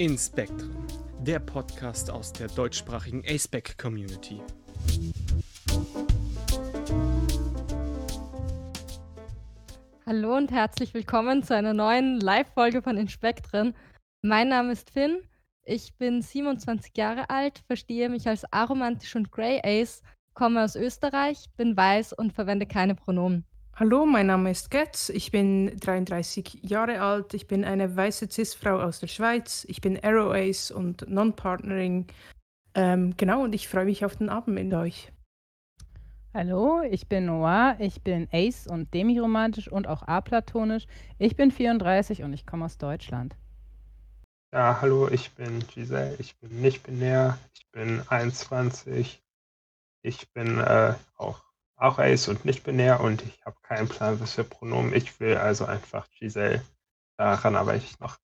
In Spectrum, der Podcast aus der deutschsprachigen ASPEC Community. Hallo und herzlich willkommen zu einer neuen Live-Folge von Inspektren. Mein Name ist Finn, ich bin 27 Jahre alt, verstehe mich als aromantisch und Grey Ace, komme aus Österreich, bin weiß und verwende keine Pronomen. Hallo, mein Name ist Getz, ich bin 33 Jahre alt, ich bin eine weiße Cis-Frau aus der Schweiz, ich bin Arrow Ace und Non-Partnering. Ähm, genau, und ich freue mich auf den Abend mit euch. Hallo, ich bin Noir, ich bin Ace und demiromantisch und auch aplatonisch. Ich bin 34 und ich komme aus Deutschland. Ja, hallo, ich bin Giselle, ich bin nicht binär, ich bin 21, ich bin äh, auch auch Ace und nicht binär und ich habe keinen Plan, was für Pronomen ich will, also einfach Giselle. Daran arbeite ich noch.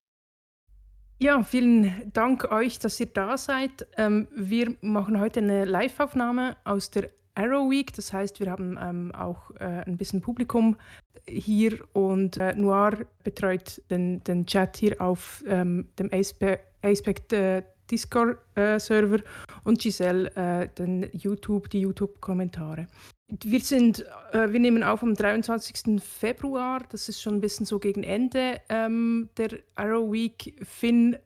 Ja, vielen Dank euch, dass ihr da seid. Ähm, wir machen heute eine Live-Aufnahme aus der Arrow Week. Das heißt, wir haben ähm, auch äh, ein bisschen Publikum hier und äh, Noir betreut den, den Chat hier auf ähm, dem Aspect äh, Discord-Server und Giselle äh, den YouTube, die YouTube-Kommentare. Wir sind, äh, wir nehmen auf am 23. Februar. Das ist schon ein bisschen so gegen Ende ähm, der Arrow Week. Finn,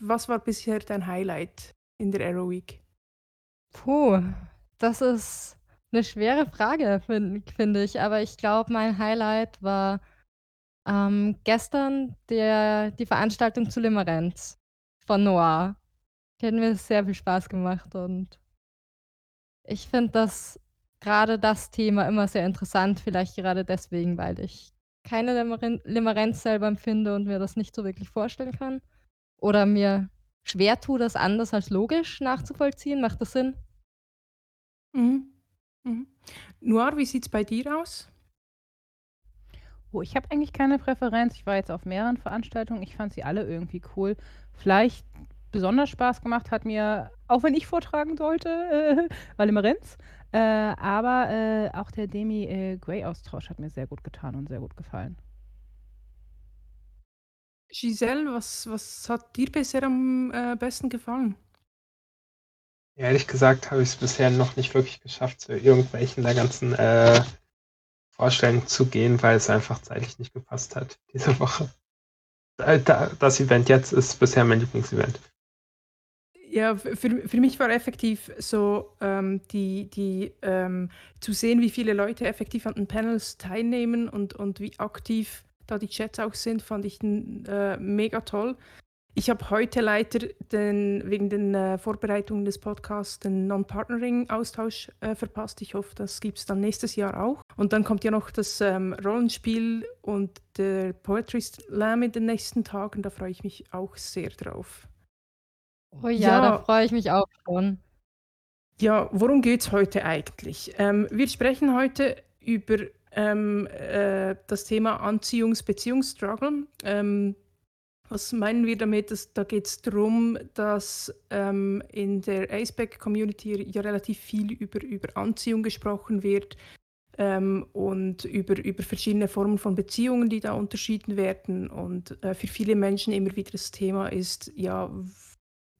was war bisher dein Highlight in der Arrow Week? Puh, das ist eine schwere Frage, finde find ich. Aber ich glaube, mein Highlight war ähm, gestern der, die Veranstaltung zu Limerenz von Noir. Die hat mir sehr viel Spaß gemacht und ich finde das gerade das Thema immer sehr interessant, vielleicht gerade deswegen, weil ich keine Limerenz selber empfinde und mir das nicht so wirklich vorstellen kann. Oder mir schwer tue, das anders als logisch nachzuvollziehen. Macht das Sinn? Mhm. Mhm. Noir, wie sieht es bei dir aus? Oh, ich habe eigentlich keine Präferenz. Ich war jetzt auf mehreren Veranstaltungen. Ich fand sie alle irgendwie cool. Vielleicht besonders Spaß gemacht hat mir, auch wenn ich vortragen sollte, äh, war Limerenz. Äh, aber äh, auch der Demi-Grey-Austausch äh, hat mir sehr gut getan und sehr gut gefallen. Giselle, was, was hat dir bisher am äh, besten gefallen? Ehrlich gesagt habe ich es bisher noch nicht wirklich geschafft, zu irgendwelchen der ganzen äh, Vorstellungen zu gehen, weil es einfach zeitlich nicht gepasst hat diese Woche. Äh, das Event jetzt ist bisher mein Lieblingsevent. Ja, für, für mich war effektiv so, ähm, die, die, ähm, zu sehen, wie viele Leute effektiv an den Panels teilnehmen und, und wie aktiv da die Chats auch sind, fand ich äh, mega toll. Ich habe heute leider den, wegen den äh, Vorbereitungen des Podcasts den Non-Partnering-Austausch äh, verpasst. Ich hoffe, das gibt es dann nächstes Jahr auch. Und dann kommt ja noch das ähm, Rollenspiel und der Poetry Slam in den nächsten Tagen. Da freue ich mich auch sehr drauf. Oh ja, da freue ich mich auch schon. Ja, worum geht es heute eigentlich? Ähm, wir sprechen heute über ähm, äh, das Thema Anziehungs-Beziehungsstruggle. Ähm, was meinen wir damit? Dass, da geht es darum, dass ähm, in der Aceback-Community ja relativ viel über, über Anziehung gesprochen wird ähm, und über, über verschiedene Formen von Beziehungen, die da unterschieden werden. Und äh, für viele Menschen immer wieder das Thema ist, ja,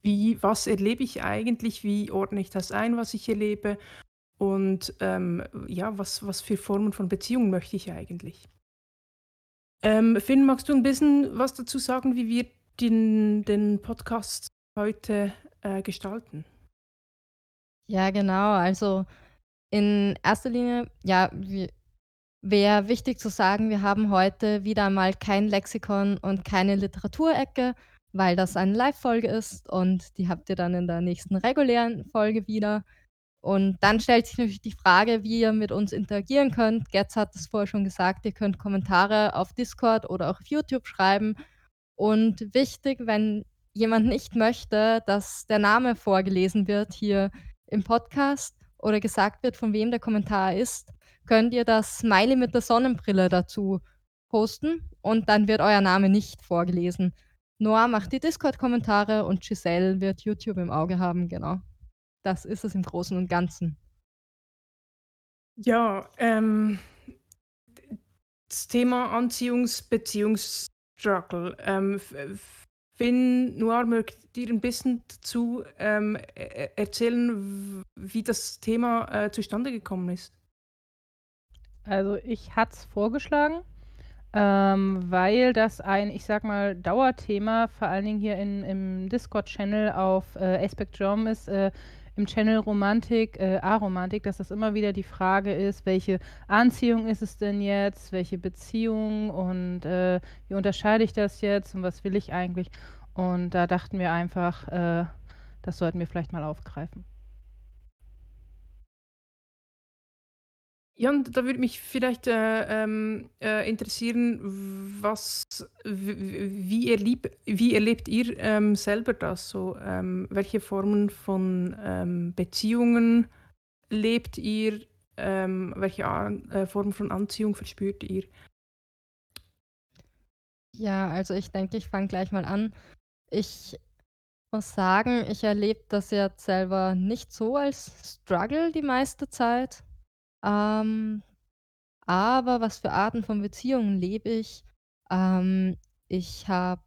wie, was erlebe ich eigentlich, wie ordne ich das ein, was ich erlebe und ähm, ja, was, was für Formen von Beziehungen möchte ich eigentlich. Ähm, Finn, magst du ein bisschen was dazu sagen, wie wir den, den Podcast heute äh, gestalten? Ja, genau. Also in erster Linie, ja, wäre wichtig zu sagen, wir haben heute wieder einmal kein Lexikon und keine Literaturecke, weil das eine Live-Folge ist und die habt ihr dann in der nächsten regulären Folge wieder. Und dann stellt sich natürlich die Frage, wie ihr mit uns interagieren könnt. Getz hat es vorher schon gesagt, ihr könnt Kommentare auf Discord oder auch auf YouTube schreiben. Und wichtig, wenn jemand nicht möchte, dass der Name vorgelesen wird hier im Podcast oder gesagt wird, von wem der Kommentar ist, könnt ihr das Smiley mit der Sonnenbrille dazu posten und dann wird euer Name nicht vorgelesen. Noah macht die Discord-Kommentare und Giselle wird YouTube im Auge haben, genau. Das ist es im Großen und Ganzen. Ja, ähm, das Thema Anziehungs-Beziehungsstruggle. Ähm, Finn Noir, mögt ihr ein bisschen dazu ähm, e-, e-, erzählen, wie das Thema äh, zustande gekommen ist? Also ich hatte es vorgeschlagen, ähm, weil das ein, ich sag mal, Dauerthema, vor allen Dingen hier in, im Discord-Channel auf äh, Aspect Jom ist, äh, im Channel Romantik, äh, Aromantik, dass das immer wieder die Frage ist, welche Anziehung ist es denn jetzt, welche Beziehung und äh, wie unterscheide ich das jetzt und was will ich eigentlich? Und da dachten wir einfach, äh, das sollten wir vielleicht mal aufgreifen. Ja, und da würde mich vielleicht äh, ähm, äh, interessieren, was, wie, erlieb, wie erlebt ihr ähm, selber das so? Ähm, welche Formen von ähm, Beziehungen lebt ihr? Ähm, welche äh, Formen von Anziehung verspürt ihr? Ja, also ich denke, ich fange gleich mal an. Ich muss sagen, ich erlebe das jetzt selber nicht so als Struggle die meiste Zeit. Ähm, aber was für Arten von Beziehungen lebe ich? Ähm, ich habe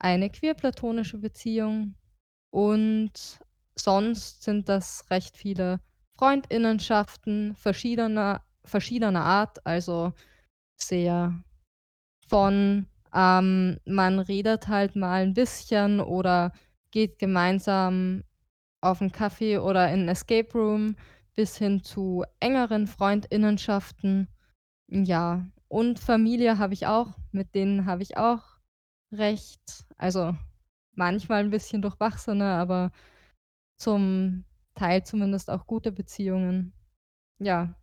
eine queer-platonische Beziehung und sonst sind das recht viele Freundinnenschaften verschiedener verschiedener Art, also sehr von, ähm, man redet halt mal ein bisschen oder geht gemeinsam auf 'n Kaffee oder in 'n Escape Room bis hin zu engeren Freundinnenschaften. Ja, und Familie habe ich auch, mit denen habe ich auch recht also, manchmal 'n bisschen durchwachsene, aber zum Teil zumindest auch gute Beziehungen. Ja,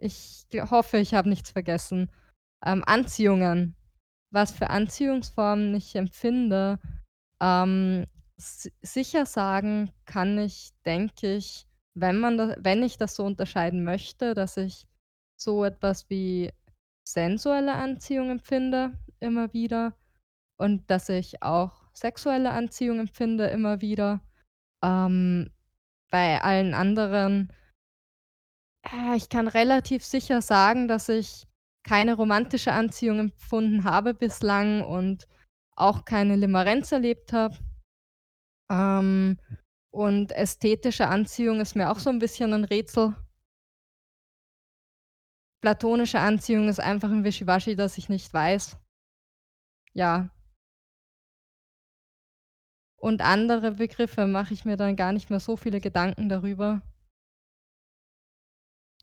ich hoffe, ich habe nichts vergessen. Ähm, Anziehungen. Was für Anziehungsformen ich empfinde, ähm, si sicher sagen kann ich, denke ich wenn man da wenn ich das so unterscheiden möchte, dass ich so etwas wie sensuelle Anziehung empfinde immer wieder und dass ich auch sexuelle Anziehung empfinde immer wieder. Ähm, bei allen anderen äh, ich kann relativ sicher sagen, dass ich keine romantische Anziehung empfunden habe bislang und auch keine Limerenz erlebt habe. Ähm, und ästhetische Anziehung ist mir auch so 'n bisschen 'n Rätsel. Platonische Anziehung ist einfach 'n Wischiwaschi, das ich nicht weiß. Ja. Und andere Begriffe mache ich mir dann gar nicht mehr so viele Gedanken darüber.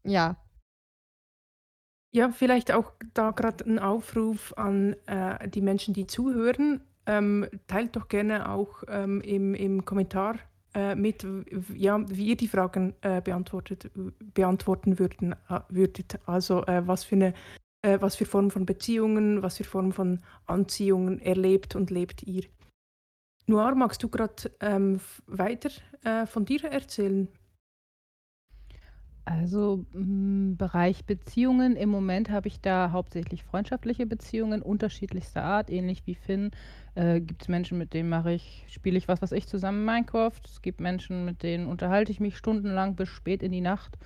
Ja. Ja, vielleicht auch da grad 'n Aufruf an, äh, die Menschen, die zuhören. Ähm, teilt doch gerne auch, ähm, im im Kommentar, äh, mit, ja, wie ihr die Fragen, äh, beantwortet beantworten würden äh, würdet. Also, äh, was für 'ne äh, was für Formen von Beziehungen, was für Formen von Anziehungen erlebt und lebt ihr? Noir, magst du grad, ähm, weiter, von dir erzählen? Also, hm, Bereich Beziehungen, im Moment habe ich da hauptsächlich freundschaftliche Beziehungen unterschiedlichster Art, ähnlich wie Finn. Äh, gibt's Menschen, mit denen mache ich spiele ich, was weiß ich, zusammen Minecraft. Es gibt Menschen, mit denen unterhalte ich mich stundenlang bis spät in die Nacht.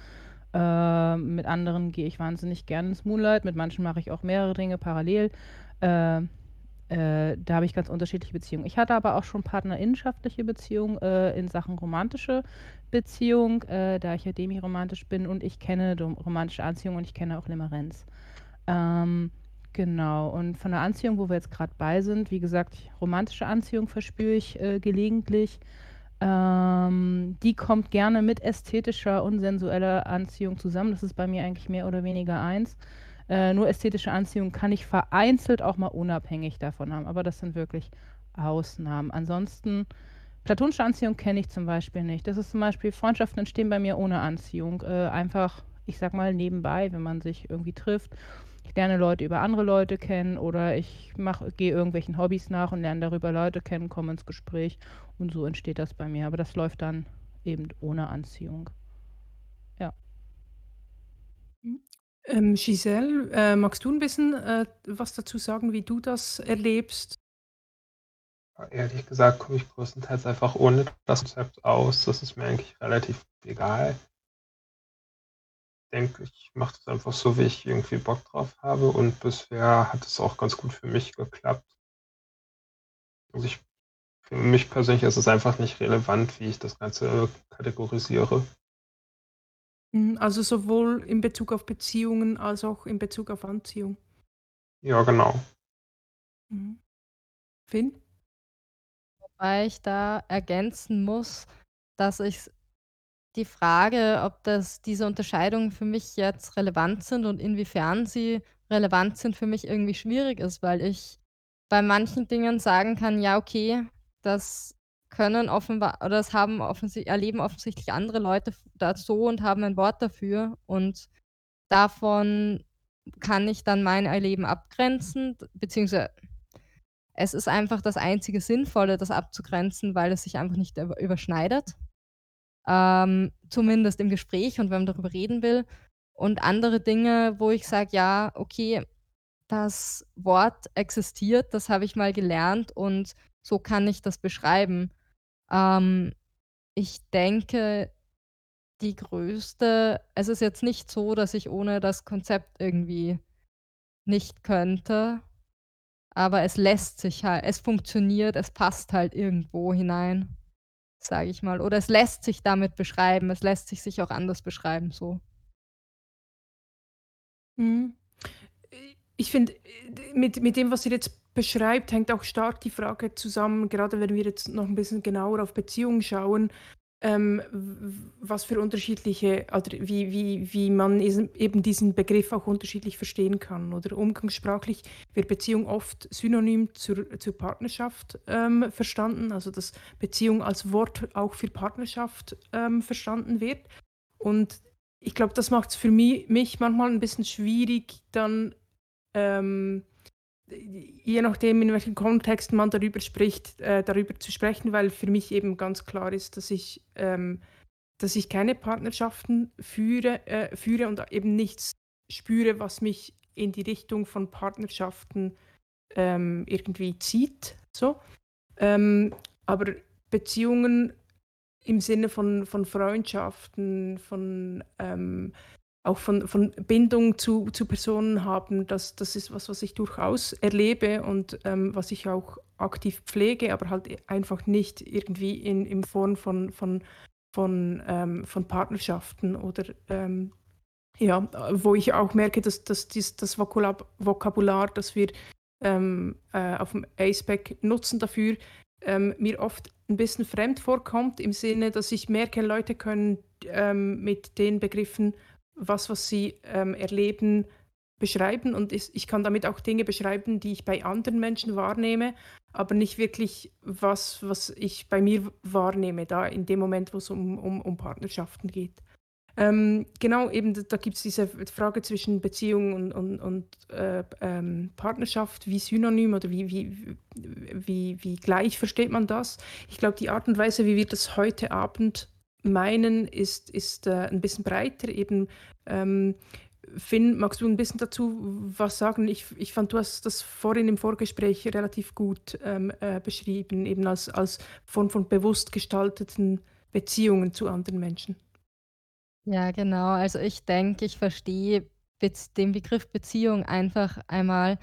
Äh, mit anderen gehe ich wahnsinnig gern ins Moonlight, mit manchen mache ich auch mehrere Dinge parallel. Äh, äh, da habe ich ganz unterschiedliche Beziehungen. Ich hatte aber auch schon partnerinnenschaftliche Beziehungen, äh, in Sachen romantische Beziehung, äh, da ich ja demiromantisch bin und ich kenne romantische Anziehung und ich kenne auch Limerenz. Ähm, genau, und von der Anziehung, wo wir jetzt grad bei sind, wie gesagt, romantische Anziehung verspüre ich, äh, gelegentlich. Ähm, die kommt gerne mit ästhetischer und sensueller Anziehung zusammen. Das ist bei mir eigentlich mehr oder weniger eins. Äh, nur ästhetische Anziehung kann ich vereinzelt auch mal unabhängig davon haben, aber das sind wirklich Ausnahmen. Ansonsten platonische Anziehung kenne ich zum Beispiel nicht. Das ist zum Beispiel Freundschaften entstehen bei mir ohne Anziehung. Äh, einfach, ich sage mal, nebenbei, wenn man sich irgendwie trifft. Ich lerne Leute über andere Leute kennen oder ich gehe irgendwelchen Hobbys nach und lerne darüber Leute kennen, komme ins Gespräch und so entsteht das bei mir. Aber das läuft dann eben ohne Anziehung. Ja. Mhm. Ähm, Giselle, äh, magst du 'n bisschen, äh, was dazu sagen, wie du das erlebst? Ehrlich gesagt komme ich größtenteils einfach ohne das Konzept aus. Das ist mir eigentlich relativ egal. Denke, ich mache das einfach so, wie ich irgendwie Bock drauf habe und bisher hat es auch ganz gut für mich geklappt. Also, ich für mich persönlich ist es einfach nicht relevant, wie ich das Ganze kategorisiere. Mhm, also sowohl in Bezug auf Beziehungen als auch in Bezug auf Anziehung. Ja, genau. Mhm. Finn? Wobei ich da ergänzen muss, dass ich die Frage, ob das diese Unterscheidungen für mich jetzt relevant sind und inwiefern sie relevant sind, für mich irgendwie schwierig ist, weil ich bei manchen Dingen sagen kann: „Ja, okay, das können offenbar oder das haben offensi erleben offensichtlich andere Leute da so und haben ein Wort dafür und davon kann ich dann mein Erleben abgrenzen, beziehungsweise es ist einfach das einzige Sinnvolle, das abzugrenzen, weil es sich einfach nicht über überschneidet, ähm, zumindest im Gespräch und wenn man darüber reden will. Und andere Dinge, wo ich sage: „Ja, okay, das Wort existiert, das habe ich mal gelernt und so kann ich das beschreiben.“ Ähm, ich denke, die größte es ist jetzt nicht so, dass ich ohne das Konzept irgendwie nicht könnte, aber es lässt sich halt es funktioniert, es passt halt irgendwo hinein, sage ich mal. Oder es lässt sich damit beschreiben, es lässt sich sich auch anders beschreiben so. Mhm. ich finde, mit mit dem, was ihr jetzt beschreibt, hängt auch stark die Frage zusammen, gerade wenn wir jetzt noch ein bisschen genauer auf Beziehungen schauen, ähm, was für unterschiedliche oder wie wie wie man eben diesen Begriff auch unterschiedlich verstehen kann, oder umgangssprachlich wird Beziehung oft synonym zur zur Partnerschaft, ähm, verstanden, also dass Beziehung als Wort auch für Partnerschaft, ähm, verstanden wird. Und ich glaube, das macht's für mi mich manchmal ein bisschen schwierig, dann, ähm je nachdem, in welchem Kontext man darüber spricht, äh, darüber zu sprechen, weil für mich eben ganz klar ist, dass ich, ähm, dass ich keine Partnerschaften führe, äh, führe und eben nichts spüre, was mich in die Richtung von Partnerschaften ähm, irgendwie zieht. So. Ähm, aber Beziehungen im Sinne von, von Freundschaften, von ähm, auch von, von Bindung zu, zu Personen haben, das, das ist was, was ich durchaus erlebe und ähm, was ich auch aktiv pflege, aber halt einfach nicht irgendwie in, in Form von, von, von, ähm, von Partnerschaften oder ähm, ja, wo ich auch merke, dass, dass dies, das Vokabular, das wir ähm, äh, auf dem ACEPAC nutzen dafür, ähm, mir oft ein bisschen fremd vorkommt, im Sinne, dass ich merke, Leute können ähm, mit den Begriffen was, was sie ähm, erleben, beschreiben. Und ich, ich kann damit auch Dinge beschreiben, die ich bei anderen Menschen wahrnehme, aber nicht wirklich was, was ich bei mir wahrnehme, da in dem Moment, wo es um, um, um Partnerschaften geht. Ähm, genau, eben da gibt es diese Frage zwischen Beziehung und, und, und äh, ähm, Partnerschaft, wie synonym oder wie, wie, wie, wie gleich versteht man das? Ich glaube, die Art und Weise, wie wir das heute Abend meinen, ist, ist äh, ein bisschen breiter. Eben, ähm, Finn, magst du ein bisschen dazu was sagen? Ich, ich fand, du hast das vorhin im Vorgespräch relativ gut ähm, äh, beschrieben, eben als, als Form von bewusst gestalteten Beziehungen zu anderen Menschen. Ja, genau. Also ich denke, ich verstehe den Begriff Beziehung einfach einmal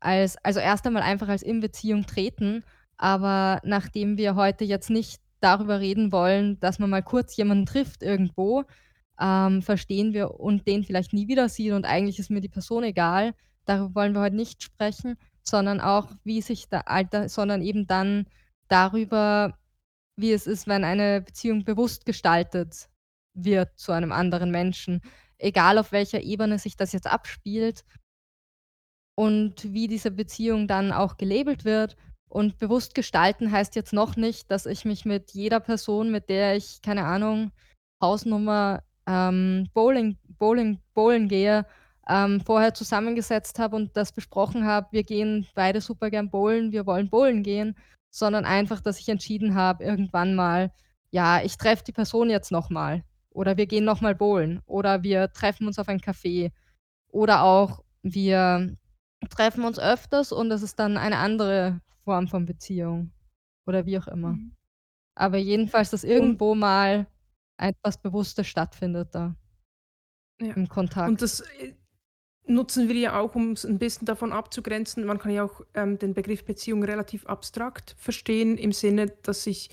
als, also erst einmal einfach als in Beziehung treten, aber nachdem wir heute jetzt nicht darüber reden wollen, dass man mal kurz jemanden trifft irgendwo, ähm, verstehen wir und den vielleicht nie wieder sieht und eigentlich ist mir die Person egal. Darüber wollen wir heute nicht sprechen, sondern auch, wie sich der Alter sondern eben dann darüber, wie es ist, wenn eine Beziehung bewusst gestaltet wird zu einem anderen Menschen, egal auf welcher Ebene sich das jetzt abspielt und wie diese Beziehung dann auch gelabelt wird und bewusst gestalten heißt jetzt noch nicht, dass ich mich mit jeder Person, mit der ich, keine Ahnung, Hausnummer, ähm, Bowling Bowling bowlen gehe, ähm, vorher zusammengesetzt habe und das besprochen habe: „Wir gehen beide super gern bowlen, wir wollen bowlen gehen“, sondern einfach, dass ich entschieden habe irgendwann mal: „Ja, ich treffe die Person jetzt noch mal“ oder „Wir gehen noch mal bowlen“ oder „Wir treffen uns auf ein Café“ oder auch „Wir treffen uns öfters und es ist dann eine andere Form von Beziehung oder wie auch immer. Mhm. Aber jedenfalls, dass Und irgendwo mal etwas Bewusstes stattfindet da ja, im und Kontakt. das, äh nutzen wir ja auch, um es ein bisschen davon abzugrenzen. Man kann ja auch ähm, den Begriff Beziehung relativ abstrakt verstehen, im Sinne, dass ich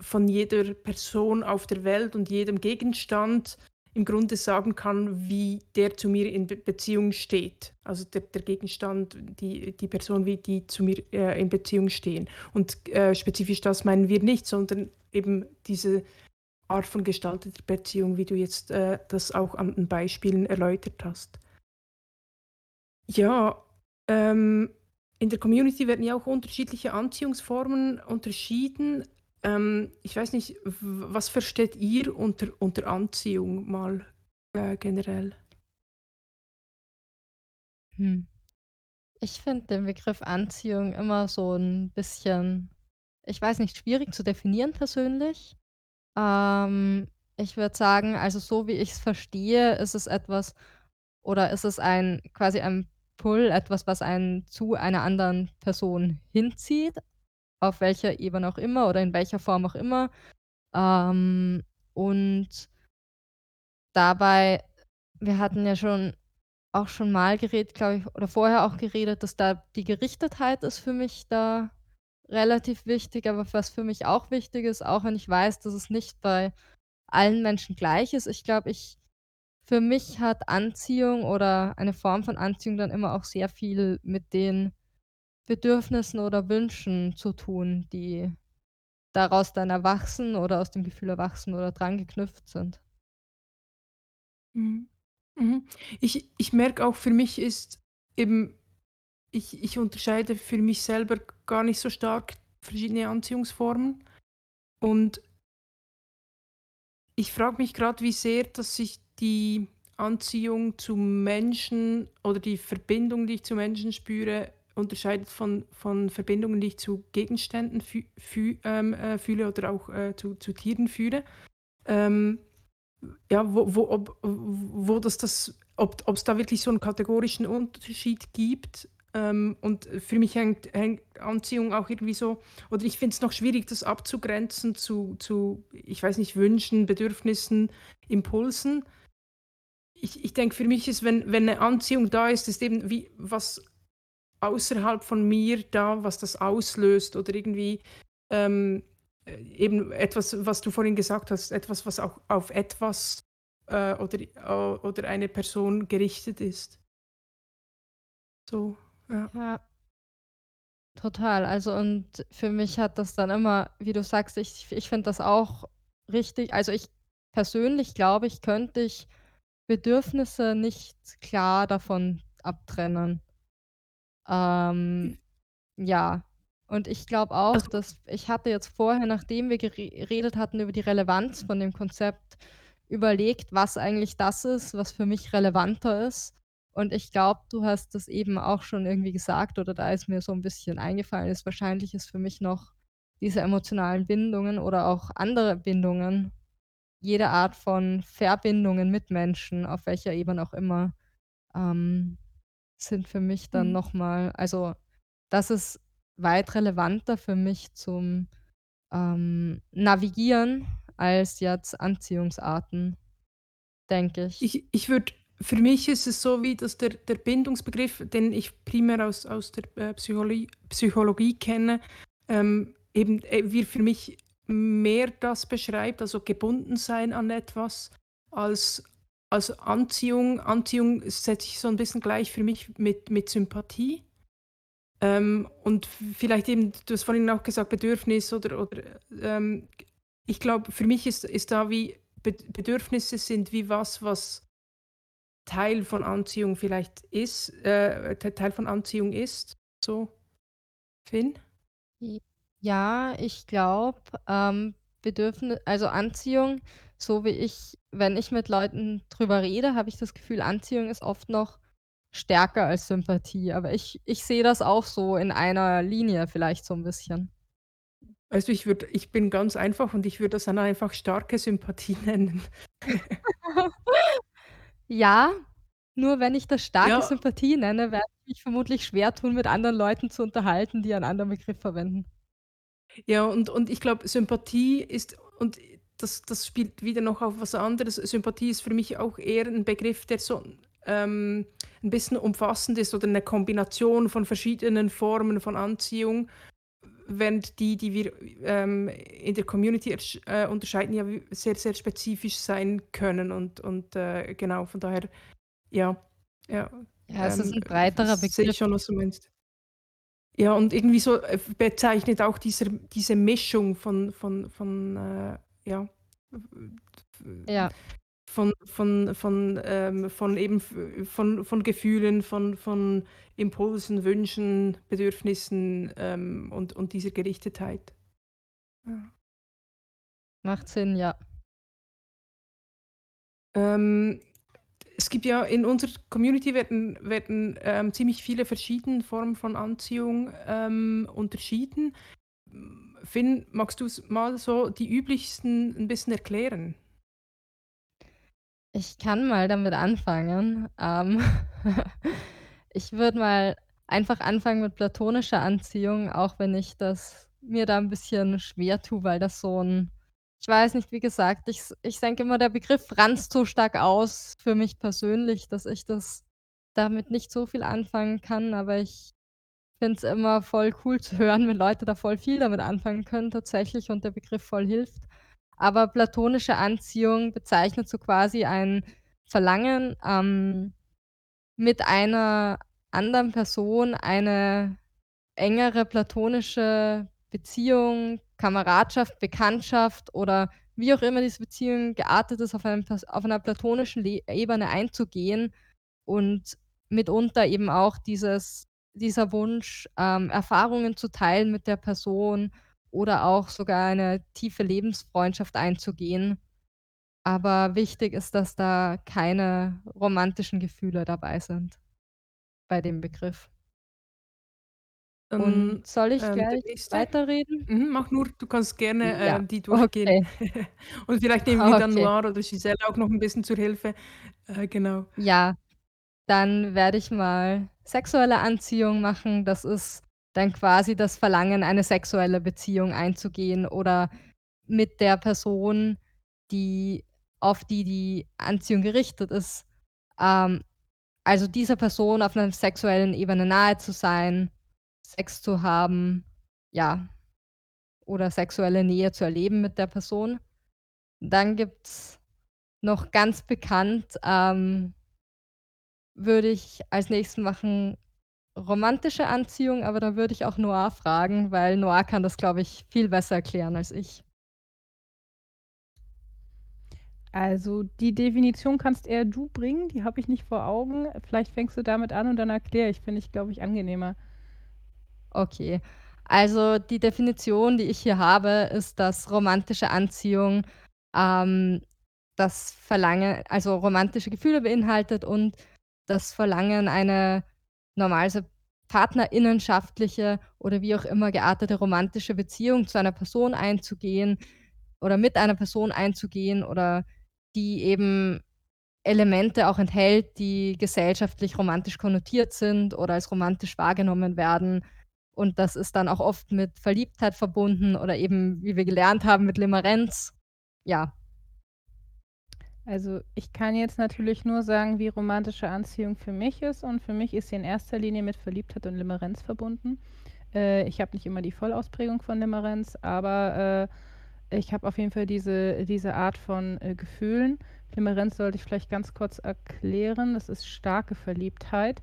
von jeder Person auf der Welt und jedem Gegenstand im Grunde sagen kann, wie der zu mir in Beziehung steht. Also der, der Gegenstand, die, die Person, wie die zu mir äh, in Beziehung stehen. Und äh, spezifisch das meinen wir nicht, sondern eben diese Art von gestalteter Beziehung, wie du jetzt äh, das auch an den Beispielen erläutert hast. Ja, ähm, in der Community werden ja auch unterschiedliche Anziehungsformen unterschieden. Ähm, ich weiß nicht, was versteht ihr unter, unter Anziehung mal äh, generell? Hm. Ich finde den Begriff Anziehung immer so ein bisschen, ich weiß nicht, schwierig zu definieren persönlich. Ähm, ich würde sagen, also so wie ich es verstehe, ist es etwas oder ist es ein quasi ein Pull, etwas, was einen zu einer anderen Person hinzieht, auf welcher Ebene auch immer oder in welcher Form auch immer. Ähm, und dabei wir hatten ja schon auch schon mal geredet, glaube ich, oder vorher auch geredet, dass da die Gerichtetheit ist für mich da relativ wichtig, aber was für mich auch wichtig ist, auch wenn ich weiß, dass es nicht bei allen Menschen gleich ist. Ich glaube, ich für mich hat Anziehung oder eine Form von Anziehung dann immer auch sehr viel mit den Bedürfnissen oder Wünschen zu tun, die daraus dann erwachsen oder aus dem Gefühl erwachsen oder dran geknüpft sind. Mhm. Mhm. Ich ich merke auch, für mich ist eben ich ich unterscheide für mich selber gar nicht so stark verschiedene Anziehungsformen und ich frage mich gerade, wie sehr, dass sich die Anziehung zu Menschen oder die Verbindung, die ich zu Menschen spüre, unterscheidet von, von Verbindungen, die ich zu Gegenständen fü fü ähm, äh, fühle oder auch äh, zu, zu Tieren fühle. Ähm, ja, wo, wo, ob, wo das, das ob es da wirklich so einen kategorischen Unterschied gibt. Ähm, und für mich hängt, hängt Anziehung auch irgendwie so, oder ich finde es noch schwierig, das abzugrenzen zu, zu, ich weiß nicht, Wünschen, Bedürfnissen, Impulsen ich, ich denke, für mich ist, wenn, wenn eine Anziehung da ist, ist eben wie was außerhalb von mir da, was das auslöst oder irgendwie ähm, äh, eben etwas, was du vorhin gesagt hast, etwas, was auch auf etwas äh, oder, äh, oder eine Person gerichtet ist. So, ja. Ja, total. Also und für mich hat das dann immer, wie du sagst, ich, ich finde das auch richtig. Also ich persönlich glaube ich, könnte ich Bedürfnisse nicht klar davon abtrennen. Ähm, ja. Und ich glaube auch, Also dass ich hatte jetzt vorher, nachdem wir geredet hatten über die Relevanz von dem Konzept, überlegt, was eigentlich das ist, was für mich relevanter ist. Und ich glaube, du hast das eben auch schon irgendwie gesagt oder da ist mir so ein bisschen eingefallen ist, wahrscheinlich ist für mich noch diese emotionalen Bindungen oder auch andere Bindungen jede Art von Verbindungen mit Menschen, auf welcher Ebene auch immer, ähm, sind für mich dann Mhm. noch mal also, das ist weit relevanter für mich zum, ähm, Navigieren als jetzt Anziehungsarten, denke ich. Ich ich würde für mich ist es so wie, dass der der Bindungsbegriff, den ich primär aus aus der, äh, Psychologie Psychologie kenne, ähm, eben, äh, wir für mich mehr das beschreibt, also gebunden sein an etwas, als, als Anziehung. Anziehung setze ich so ein bisschen gleich für mich mit, mit Sympathie. Ähm, und vielleicht eben, du hast vorhin auch gesagt, Bedürfnis oder, oder ähm, ich glaube, für mich ist, ist da wie Bedürfnisse sind wie was, was Teil von Anziehung vielleicht ist, äh, Teil von Anziehung ist. So, Finn? Ja, ich glaube, ähm, Bedürfni also Anziehung, so wie ich wenn ich mit Leuten drüber rede, habe ich das Gefühl, Anziehung ist oft noch stärker als Sympathie. Aber ich ich sehe das auch so in einer Linie vielleicht so ein bisschen. Du, ich würde ich bin ganz einfach und ich würde das dann einfach starke Sympathie nennen. Ja, nur wenn ich das starke Ja. Sympathie nenne, werde ich mich vermutlich schwer tun, mit anderen Leuten zu unterhalten, die einen anderen Begriff verwenden. Ja, und und ich glaube, Sympathie ist und das das spielt wieder noch auf was anderes. Sympathie ist für mich auch eher ein Begriff, der so ähm, ein bisschen umfassend ist oder eine Kombination von verschiedenen Formen von Anziehung, während die, die wir ähm, in der Community äh, unterscheiden, ja sehr, sehr spezifisch sein können. Und, und äh, genau, von daher, ja. Ja, ja es ähm, ist ein breiterer Begriff. Sehe schon, was du meinst. Ja, und irgendwie so äh, bezeichnet auch dieser, diese Mischung von, von, von äh, ja, ja. Von, von, von, ähm, von eben von, von Gefühlen, von, von Impulsen, Wünschen, Bedürfnissen ähm, und, und dieser Gerichtetheit. Ja. Macht Sinn, ja. Ähm, es gibt ja in unserer Community werden, werden ähm, ziemlich viele verschiedene Formen von Anziehung ähm, unterschieden. Finn, magst du mal so die üblichsten ein bisschen erklären? Ich kann mal damit anfangen. Ähm, ich würde mal einfach anfangen mit platonischer Anziehung, auch wenn ich das mir da ein bisschen schwer tue, weil das so ein ich weiß nicht, wie gesagt, ich ich denke immer, der Begriff franzt so stark aus für mich persönlich, dass ich das damit nicht so viel anfangen kann, aber ich finde es immer voll cool zu hören, wenn Leute da voll viel damit anfangen können tatsächlich und der Begriff voll hilft. Aber platonische Anziehung bezeichnet so quasi ein Verlangen, ähm, mit einer anderen Person eine engere platonische Beziehung, Kameradschaft, Bekanntschaft oder wie auch immer diese Beziehung geartet ist, auf einem auf einer platonischen Le Ebene einzugehen und mitunter eben auch dieses dieser Wunsch, ähm, Erfahrungen zu teilen mit der Person oder auch sogar eine tiefe Lebensfreundschaft einzugehen. Aber wichtig ist, dass da keine romantischen Gefühle dabei sind bei dem Begriff. Ähm, Und soll ich ähm, gleich weiterreden? Mhm, mach nur, du kannst gerne Ja, äh, die durchgehen. okay. Und vielleicht nehmen wir dann Noir oder Giselle auch noch ein bisschen zur Hilfe. Äh, genau. Ja, dann werde ich mal sexuelle Anziehung machen. Das ist dann quasi das Verlangen, eine sexuelle Beziehung einzugehen oder mit der Person, die auf die die Anziehung gerichtet ist, ähm, also dieser Person auf einer sexuellen Ebene nahe zu sein Sex zu haben, ja, oder sexuelle Nähe zu erleben mit der Person. Dann gibt's noch ganz bekannt, ähm würde ich als Nächstes machen romantische Anziehung, aber da würde ich auch Noir fragen, weil Noir kann das, glaube ich, viel besser erklären als ich. Also, die Definition kannst eher du bringen, die habe ich nicht vor Augen. Vielleicht fängst du damit an und dann erkläre ich, finde ich, glaube ich, angenehmer. Okay. Also die Definition, die ich hier habe, ist, dass romantische Anziehung ähm, das Verlangen, also romantische Gefühle beinhaltet und das Verlangen, eine normalerweise partnerinnenschaftliche oder wie auch immer geartete romantische Beziehung zu einer Person einzugehen oder mit einer Person einzugehen oder die eben Elemente auch enthält, die gesellschaftlich romantisch konnotiert sind oder als romantisch wahrgenommen werden und das ist dann auch oft mit Verliebtheit verbunden oder eben, wie wir gelernt haben, mit Limerenz. Ja. Also ich kann jetzt natürlich nur sagen, wie romantische Anziehung für mich ist. Und für mich ist sie in erster Linie mit Verliebtheit und Limerenz verbunden. Äh, ich habe nicht immer die Vollausprägung von Limerenz, aber äh, ich habe auf jeden Fall diese, diese Art von äh, Gefühlen. Limerenz sollte ich vielleicht ganz kurz erklären. Das ist starke Verliebtheit.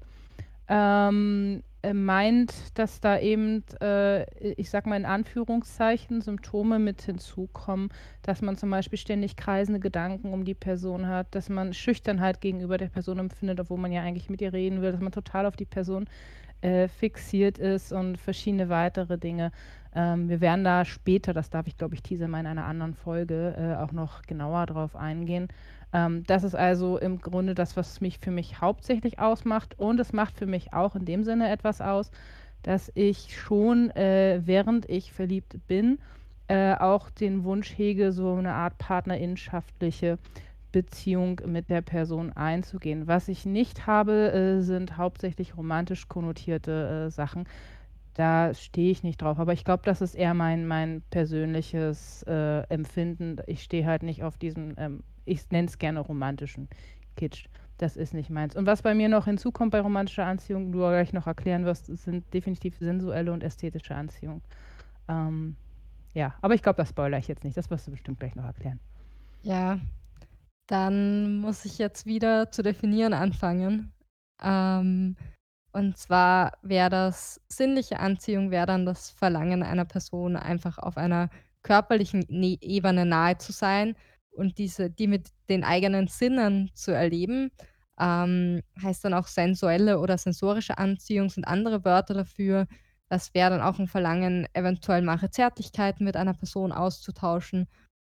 Ähm, äh, meint, dass da eben, äh, ich sag mal in Anführungszeichen, Symptome mit hinzukommen, dass man zum Beispiel ständig kreisende Gedanken um die Person hat, dass man Schüchternheit gegenüber der Person empfindet, obwohl man ja eigentlich mit ihr reden will, dass man total auf die Person äh, fixiert ist und verschiedene weitere Dinge. Ähm, wir werden da später, das darf ich glaube ich teaser mal in einer anderen Folge, äh, auch noch genauer drauf eingehen. Ähm, das ist also im Grunde das, was mich für mich hauptsächlich ausmacht. Und es macht für mich auch in dem Sinne etwas aus, dass ich schon, äh, während ich verliebt bin, äh, auch den Wunsch hege, so eine Art partnerinschaftliche Beziehung mit der Person einzugehen. Was ich nicht habe, äh, sind hauptsächlich romantisch konnotierte äh, Sachen. Da stehe ich nicht drauf. Aber ich glaube, das ist eher mein, mein persönliches äh, Empfinden. Ich stehe halt nicht auf diesen ähm, ich nenne es gerne romantischen Kitsch. Das ist nicht meins. Und was bei mir noch hinzukommt bei romantischer Anziehung, du gleich noch erklären wirst, sind definitiv sensuelle und ästhetische Anziehung. Ähm, ja, aber ich glaube, das spoilere ich jetzt nicht. Das wirst du bestimmt gleich noch erklären. Ja, dann muss ich jetzt wieder zu definieren anfangen. Ähm, und zwar wäre das sinnliche Anziehung wäre dann das Verlangen einer Person, einfach auf einer körperlichen ne Ebene nahe zu sein und diese die mit den eigenen Sinnen zu erleben. Ähm, heißt dann auch sensuelle oder sensorische Anziehung sind andere Wörter dafür. Das wäre dann auch ein Verlangen, eventuell mache Zärtlichkeiten mit einer Person auszutauschen.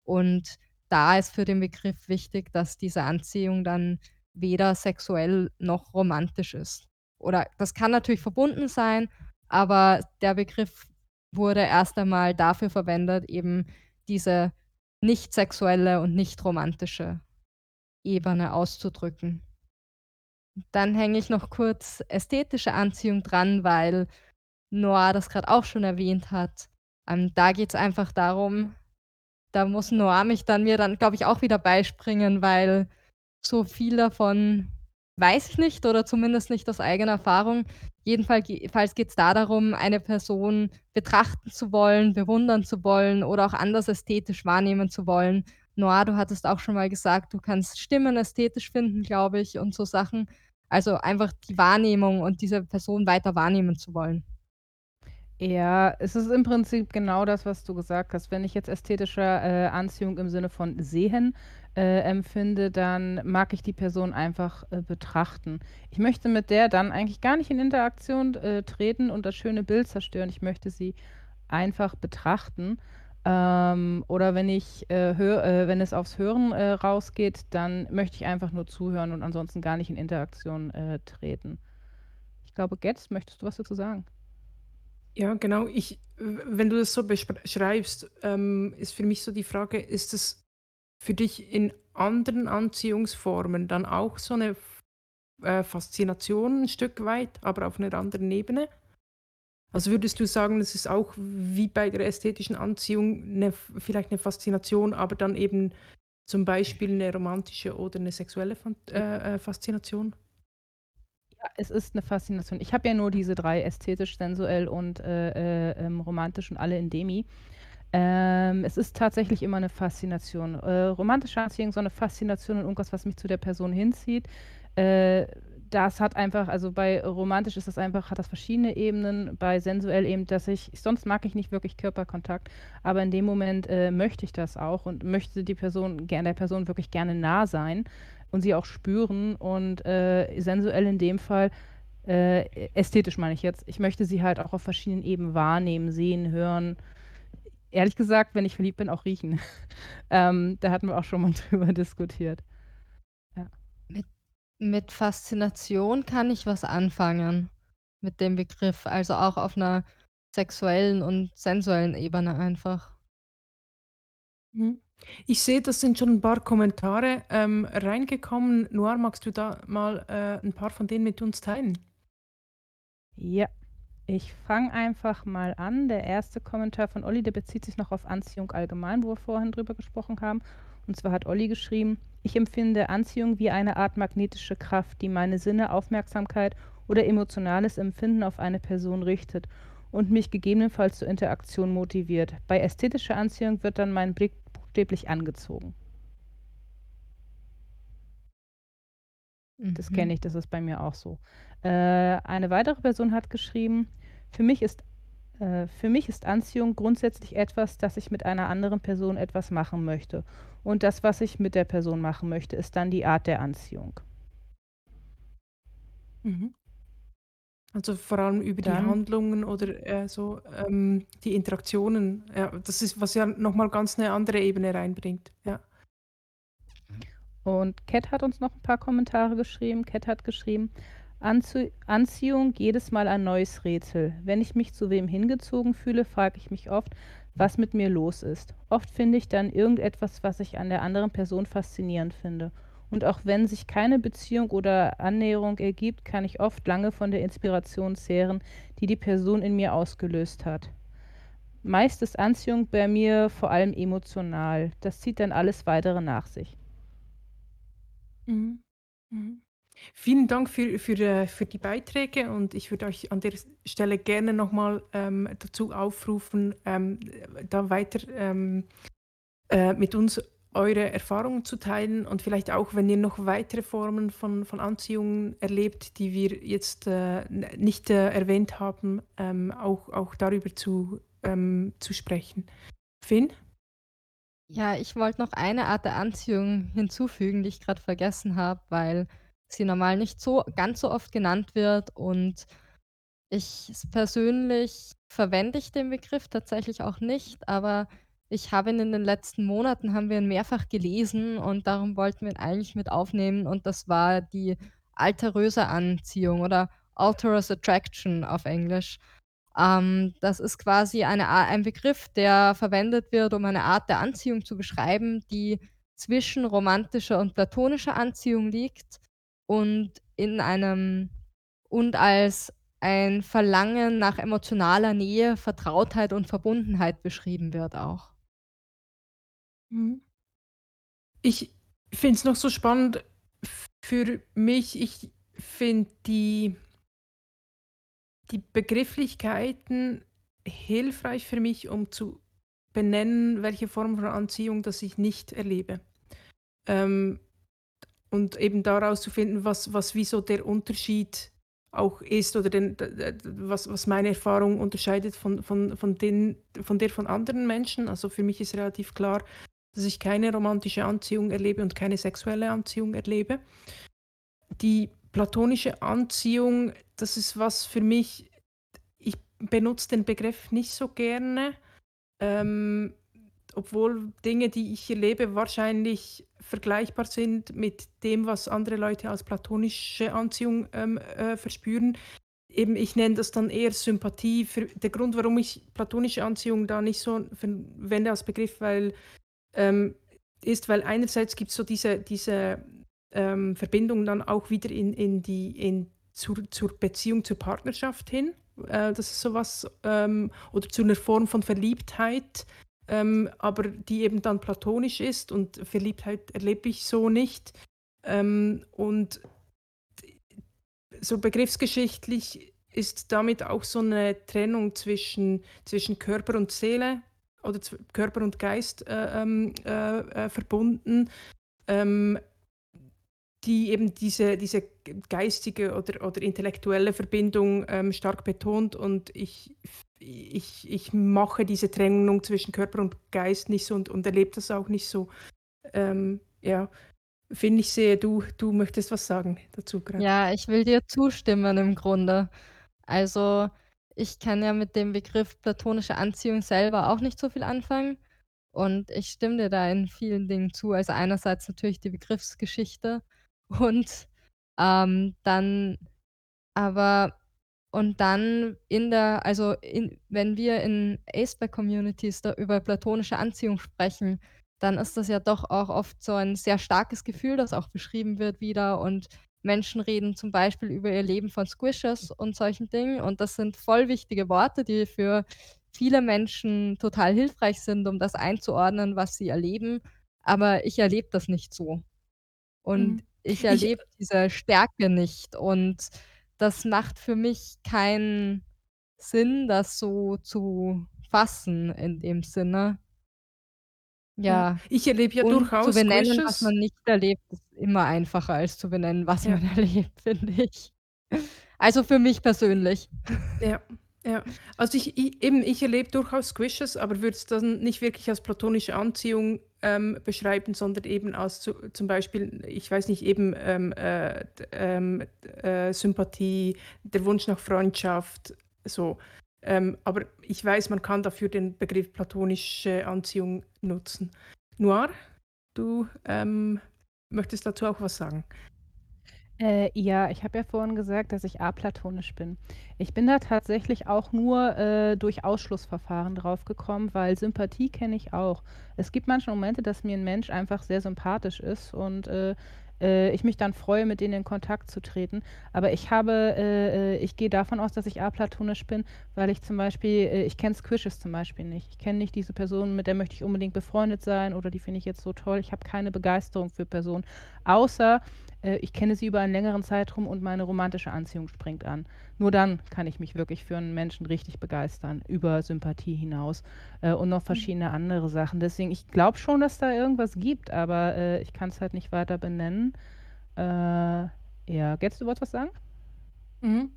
Und da ist für den Begriff wichtig, dass diese Anziehung dann weder sexuell noch romantisch ist. Oder das kann natürlich verbunden sein, aber der Begriff wurde erst einmal dafür verwendet, eben diese nicht sexuelle und nicht romantische Ebene auszudrücken. Dann hänge ich noch kurz ästhetische Anziehung dran, weil Noah das gerade auch schon erwähnt hat. Ähm, da es einfach darum da muss Noah mich dann mir dann, glaube ich, auch wieder beispringen, weil so viel davon weiß ich nicht oder zumindest nicht aus eigener Erfahrung. Jedenfalls geht es da darum, eine Person betrachten zu wollen, bewundern zu wollen oder auch anders ästhetisch wahrnehmen zu wollen. Noah, du hattest auch schon mal gesagt, du kannst Stimmen ästhetisch finden, glaube ich, und so Sachen. Also einfach die Wahrnehmung und diese Person weiter wahrnehmen zu wollen. Ja, es ist im Prinzip genau das, was du gesagt hast. Wenn ich jetzt ästhetische äh, Anziehung im Sinne von sehen äh, empfinde, dann mag ich die Person einfach äh, betrachten. Ich möchte mit der dann eigentlich gar nicht in Interaktion äh, treten und das schöne Bild zerstören. Ich möchte sie einfach betrachten. Ähm, oder wenn ich äh, hör, äh, wenn es aufs Hören äh, rausgeht, dann möchte ich einfach nur zuhören und ansonsten gar nicht in Interaktion treten. Ich glaube, Getz, möchtest du was dazu sagen? Ja, genau. Ich, wenn du das so beschreibst, ähm, ist für mich so die Frage, ist es für dich in anderen Anziehungsformen dann auch so eine äh, Faszination ein Stück weit, aber auf einer anderen Ebene? Also würdest du sagen, es ist auch wie bei der ästhetischen Anziehung eine, vielleicht eine Faszination, aber dann eben zum Beispiel eine romantische oder eine sexuelle äh, äh, Faszination? Ja, es ist eine Faszination. Ich habe ja nur diese drei: ästhetisch, sensuell und, äh, äh, ähm, romantisch und alle in Demi. Ähm, es ist tatsächlich immer eine Faszination. Äh, romantische Anziehung, so eine Faszination und irgendwas, was mich zu der Person hinzieht. Äh, das hat einfach also, bei romantisch ist das einfach hat das verschiedene Ebenen, bei sensuell eben, dass ich sonst mag ich nicht wirklich Körperkontakt, aber in dem Moment, äh, möchte ich das auch und möchte die Person der Person wirklich gerne nah sein und sie auch spüren und äh, sensuell in dem Fall, äh, ästhetisch meine ich jetzt. Ich möchte sie halt auch auf verschiedenen Ebenen wahrnehmen, sehen, hören. Ehrlich gesagt, wenn ich verliebt bin, auch riechen. ähm, da hatten wir auch schon mal drüber diskutiert. Ja. Mit, mit Faszination kann ich was anfangen mit dem Begriff, also auch auf einer sexuellen und sensuellen Ebene einfach. Mhm. Ich sehe, das sind schon ein paar Kommentare, ähm, reingekommen. Noir, magst du da mal, äh, 'n paar von denen mit uns teilen? Ja, ich fange einfach mal an. Der erste Kommentar von Olli, der bezieht sich noch auf Anziehung allgemein, wo wir vorhin drüber gesprochen haben. Und zwar hat Olli geschrieben: „Ich empfinde Anziehung wie eine Art magnetische Kraft, die meine Sinne, Aufmerksamkeit oder emotionales Empfinden auf eine Person richtet und mich gegebenenfalls zur Interaktion motiviert. Bei ästhetischer Anziehung wird dann mein Blick buchstäblich angezogen. Das kenne mhm. ich, das ist bei mir auch so. Äh, eine weitere Person hat geschrieben, für mich ist äh, für mich ist Anziehung grundsätzlich etwas, dass ich mit einer anderen Person etwas machen möchte. Und das, was ich mit der Person machen möchte, ist dann die Art der Anziehung. Mhm. Also vor allem über die Handlungen oder, äh, so, ähm, die Interaktionen. Ja, das ist, was ja nochmal ganz eine andere Ebene reinbringt, ja. Und Cat hat uns noch ein paar Kommentare geschrieben. Cat hat geschrieben: „Anzu Anziehung jedes Mal ein neues Rätsel. Wenn ich mich zu wem hingezogen fühle, frage ich mich oft, was mit mir los ist. Oft finde ich dann irgendetwas, was ich an der anderen Person faszinierend finde. Und auch wenn sich keine Beziehung oder Annäherung ergibt, kann ich oft lange von der Inspiration zehren, die die Person in mir ausgelöst hat. Meist ist Anziehung bei mir vor allem emotional. Das zieht dann alles Weitere nach sich. Mhm. Vielen Dank für, für, äh, für die Beiträge und ich würde euch an der Stelle gerne nochmal ähm, dazu aufrufen, ähm, da weiter ähm, äh, mit uns eure Erfahrungen zu teilen und vielleicht auch, wenn ihr noch weitere Formen von, von Anziehung erlebt, die wir jetzt äh, nicht äh, erwähnt haben, ähm, auch, auch darüber zu, ähm, zu sprechen. Finn? Ja, ich wollte noch eine Art der Anziehung hinzufügen, die ich gerade vergessen habe, weil sie normal nicht so ganz so oft genannt wird. Und ich persönlich verwende ich den Begriff tatsächlich auch nicht, aber ich habe ihn in den letzten Monaten haben wir ihn mehrfach gelesen und darum wollten wir ihn eigentlich mit aufnehmen. Und das war die alteröse Anziehung oder Alterous Attraction auf Englisch. Ähm, das ist quasi eine ein Begriff, der verwendet wird, um eine Art der Anziehung zu beschreiben, die zwischen romantischer und platonischer Anziehung liegt und in einem und als ein Verlangen nach emotionaler Nähe, Vertrautheit und Verbundenheit beschrieben wird auch. Mhm. Ich finde es noch so spannend für mich. Ich finde die die Begrifflichkeiten hilfreich für mich, um zu benennen, welche Form von Anziehung das ich nicht erlebe. Ähm, und eben daraus zu finden, was, was wie so der Unterschied auch ist oder den, was, was meine Erfahrung unterscheidet von, von, von, den, von der von anderen Menschen. Also für mich ist relativ klar, dass ich keine romantische Anziehung erlebe und keine sexuelle Anziehung erlebe. Die platonische Anziehung, das ist was für mich, ich benutze den Begriff nicht so gerne, ähm, obwohl Dinge, die ich erlebe, wahrscheinlich vergleichbar sind mit dem, was andere Leute als platonische Anziehung ähm, äh, verspüren. Eben, ich nenne das dann eher Sympathie. Für, der Grund, warum ich platonische Anziehung da nicht so verwende als Begriff, weil ähm, ist, weil einerseits gibt es so diese, diese ähm, Verbindung dann auch wieder in, in die, in, zur, zur Beziehung, zur Partnerschaft hin. Äh, das ist sowas, ähm, oder zu einer Form von Verliebtheit, ähm, aber die eben dann platonisch ist und Verliebtheit erlebe ich so nicht. Ähm, und so begriffsgeschichtlich ist damit auch so eine Trennung zwischen, zwischen Körper und Seele oder Körper und Geist äh, ähm, äh, äh, verbunden. Ähm, die eben diese, diese geistige oder, oder intellektuelle Verbindung ähm, stark betont und ich, ich, ich mache diese Trennung zwischen Körper und Geist nicht so und, und erlebe das auch nicht so. Ähm, ja, finde ich sehe, du, du möchtest was sagen dazu gerade. Ja, ich will dir zustimmen im Grunde. Also ich kann ja mit dem Begriff platonische Anziehung selber auch nicht so viel anfangen. Und ich stimme dir da in vielen Dingen zu. Also einerseits natürlich die Begriffsgeschichte und, ähm, dann aber und dann in der also in wenn wir in Aceback-Communities da über platonische Anziehung sprechen, dann ist das ja doch auch oft so ein sehr starkes Gefühl, das auch beschrieben wird wieder und Menschen reden zum Beispiel über ihr Leben von Squishes und solchen Dingen und das sind voll wichtige Worte, die für viele Menschen total hilfreich sind, um das einzuordnen, was sie erleben, aber ich erlebe das nicht so. Und Mhm. ich Ich erlebe diese Stärke nicht und das macht für mich keinen Sinn, das so zu fassen in dem Sinne. Ja, ich erlebe ja und zu durchaus benennen, was Squishes man nicht erlebt, ist immer einfacher als zu benennen, was Ja. man erlebt, finde ich. Also, für mich persönlich. Ja, ja. Also, ich i eben, ich erlebe durchaus Squishes, aber würde es dann nicht wirklich als platonische Anziehung, ähm, beschreiben, sondern eben als zu zum Beispiel, ich weiß nicht, eben, ähm, äh, ähm, äh, Sympathie, der Wunsch nach Freundschaft, so. Ähm, aber ich weiß, man kann dafür den Begriff platonische Anziehung nutzen. Noir, du, ähm, möchtest dazu auch was sagen? Äh, ja, ich habe ja vorhin gesagt, dass ich aplatonisch bin. Ich bin da tatsächlich auch nur äh, durch Ausschlussverfahren drauf gekommen, weil Sympathie kenne ich auch. Es gibt manche Momente, dass mir ein Mensch einfach sehr sympathisch ist und äh, äh, ich mich dann freue, mit denen in Kontakt zu treten. Aber ich habe, äh, äh ich gehe davon aus, dass ich aplatonisch bin, weil ich zum Beispiel, äh, ich kenne Squishes zum Beispiel nicht. Ich kenne nicht diese Person, mit der möchte ich unbedingt befreundet sein oder die finde ich jetzt so toll. Ich habe keine Begeisterung für Personen, außer äh, ich kenne sie über einen längeren Zeitraum und meine romantische Anziehung springt an. Nur dann kann ich mich wirklich für einen Menschen richtig begeistern, über Sympathie hinaus äh, und noch mhm. verschiedene andere Sachen. Deswegen, ich glaube schon, dass da irgendwas gibt, aber äh, ich kann es halt nicht weiter benennen. Äh, ja, Getz, du wolltest was sagen? Mhm.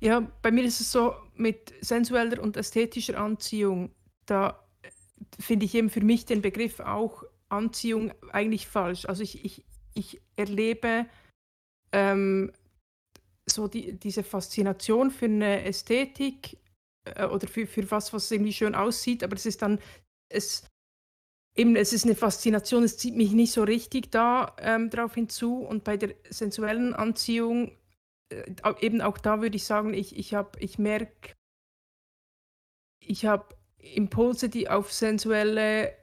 Ja, bei mir ist es so mit sensueller und ästhetischer Anziehung, da äh, finde ich eben für mich den Begriff auch Anziehung eigentlich falsch. Also ich, ich, ich erlebe ähm, so die, diese Faszination für eine Ästhetik äh, oder für, für was, was irgendwie schön aussieht, aber es ist dann, es, eben, es ist eine Faszination, es zieht mich nicht so richtig da ähm, drauf hinzu. Und bei der sensuellen Anziehung, äh, eben auch da würde ich sagen, ich, ich, ich merke, ich habe Impulse, die auf sensuelle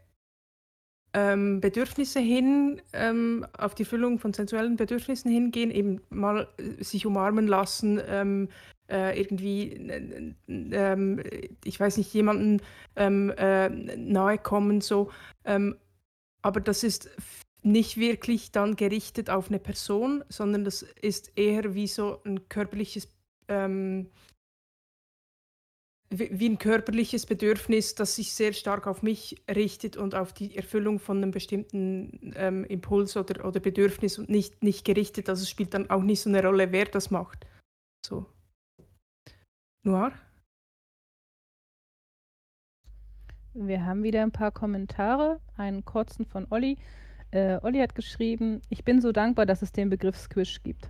ähm, Bedürfnisse hin, ähm, auf die Füllung von sensuellen Bedürfnissen hingehen, eben mal äh, sich umarmen lassen, ähm, äh, irgendwie, ähm, ich weiß nicht, jemanden ähm, äh, nahe kommen, so. Ähm, aber das ist nicht wirklich dann gerichtet auf eine Person, sondern das ist eher wie so ein körperliches wie ein körperliches Bedürfnis, das sich sehr stark auf mich richtet und auf die Erfüllung von einem bestimmten ähm, Impuls oder, oder Bedürfnis und nicht, nicht gerichtet. Also es spielt dann auch nicht so eine Rolle, wer das macht. So. Noir? Wir haben wieder ein paar Kommentare. Einen kurzen von Olli. Äh, Olli hat geschrieben, ich bin so dankbar, dass es den Begriff Squish gibt.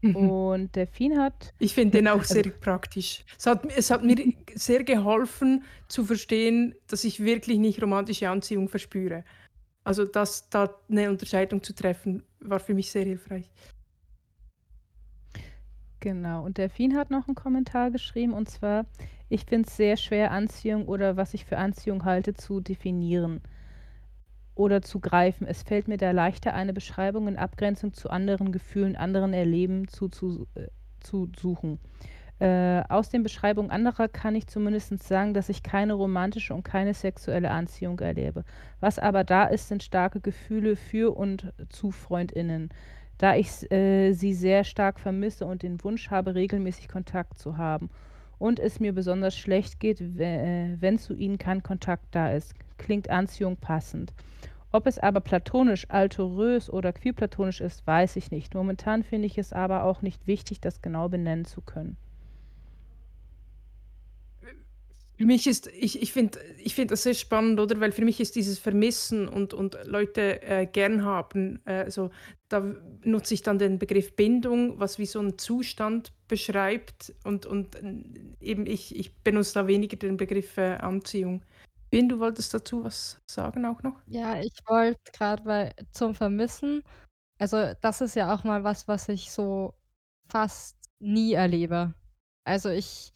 Mhm. Und Delfin hat. Ich finde den auch also sehr also, praktisch. Es hat, es hat mir sehr geholfen zu verstehen, dass ich wirklich nicht romantische Anziehung verspüre. Also das, da eine Unterscheidung zu treffen, war für mich sehr hilfreich. Genau, und Delfin hat noch einen Kommentar geschrieben, und zwar, ich finde es sehr schwer, Anziehung oder was ich für Anziehung halte, zu definieren oder zu greifen. Es fällt mir da leichter, eine Beschreibung in Abgrenzung zu anderen Gefühlen, anderen Erleben zu, zu, äh, zu suchen. Äh, aus den Beschreibungen anderer kann ich zumindest sagen, dass ich keine romantische und keine sexuelle Anziehung erlebe. Was aber da ist, sind starke Gefühle für und zu Freundinnen, da ich äh, sie sehr stark vermisse und den Wunsch habe, regelmäßig Kontakt zu haben. Und es mir besonders schlecht geht, äh, wenn zu ihnen kein Kontakt da ist. Klingt Anziehung passend. Ob es aber platonisch, altorös oder queerplatonisch ist, weiß ich nicht. Momentan finde ich es aber auch nicht wichtig, das genau benennen zu können. Für mich ist, ich, ich finde ich find das sehr spannend, oder? Weil für mich ist dieses Vermissen und, und Leute äh, gern haben, äh, so, da nutze ich dann den Begriff Bindung, was wie so einen Zustand beschreibt und, und äh, eben ich, ich benutze da weniger den Begriff äh, Anziehung. Ben, du wolltest dazu was sagen auch noch? Ja, ich wollte gerade zum Vermissen also, das ist ja auch mal was, was ich so fast nie erlebe. Also, ich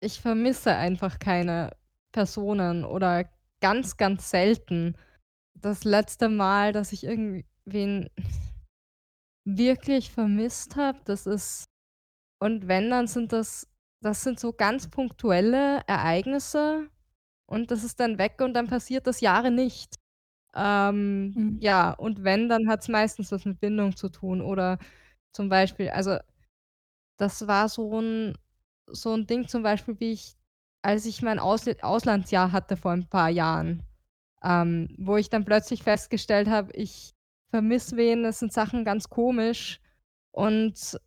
ich vermisse einfach keine Personen oder ganz, ganz selten. Das letzte Mal, dass ich irgendwen wirklich vermisst habe, das ist und wenn, dann sind das das sind so ganz punktuelle Ereignisse und das ist dann weg und dann passiert das Jahre nicht. Ähm, Mhm. ja, und wenn, dann hat es meistens was mit Bindung zu tun oder zum Beispiel also, das war so ein so 'n Ding zum Beispiel, wie ich als ich mein Ausl Auslandsjahr hatte vor ein paar Jahren, ähm, wo ich dann plötzlich festgestellt habe, ich vermisse wen, es sind Sachen ganz komisch und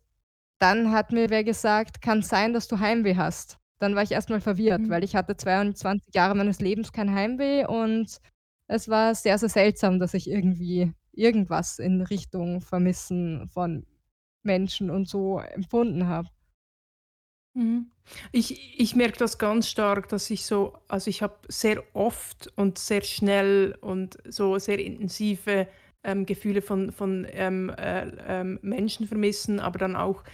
dann hat mir wer gesagt: „Kann sein, dass du Heimweh hast.“ Dann war ich erstmal verwirrt, Mhm. weil ich hatte 22 Jahre meines Lebens kein Heimweh und es war sehr, sehr seltsam, dass ich irgendwie irgendwas in Richtung Vermissen von Menschen und so empfunden habe. Mhm. Ich ich merke das ganz stark, dass ich so also, ich habe sehr oft und sehr schnell und so sehr intensive, ähm, Gefühle von von, ähm, äh, ähm, Menschen vermissen, aber dann auch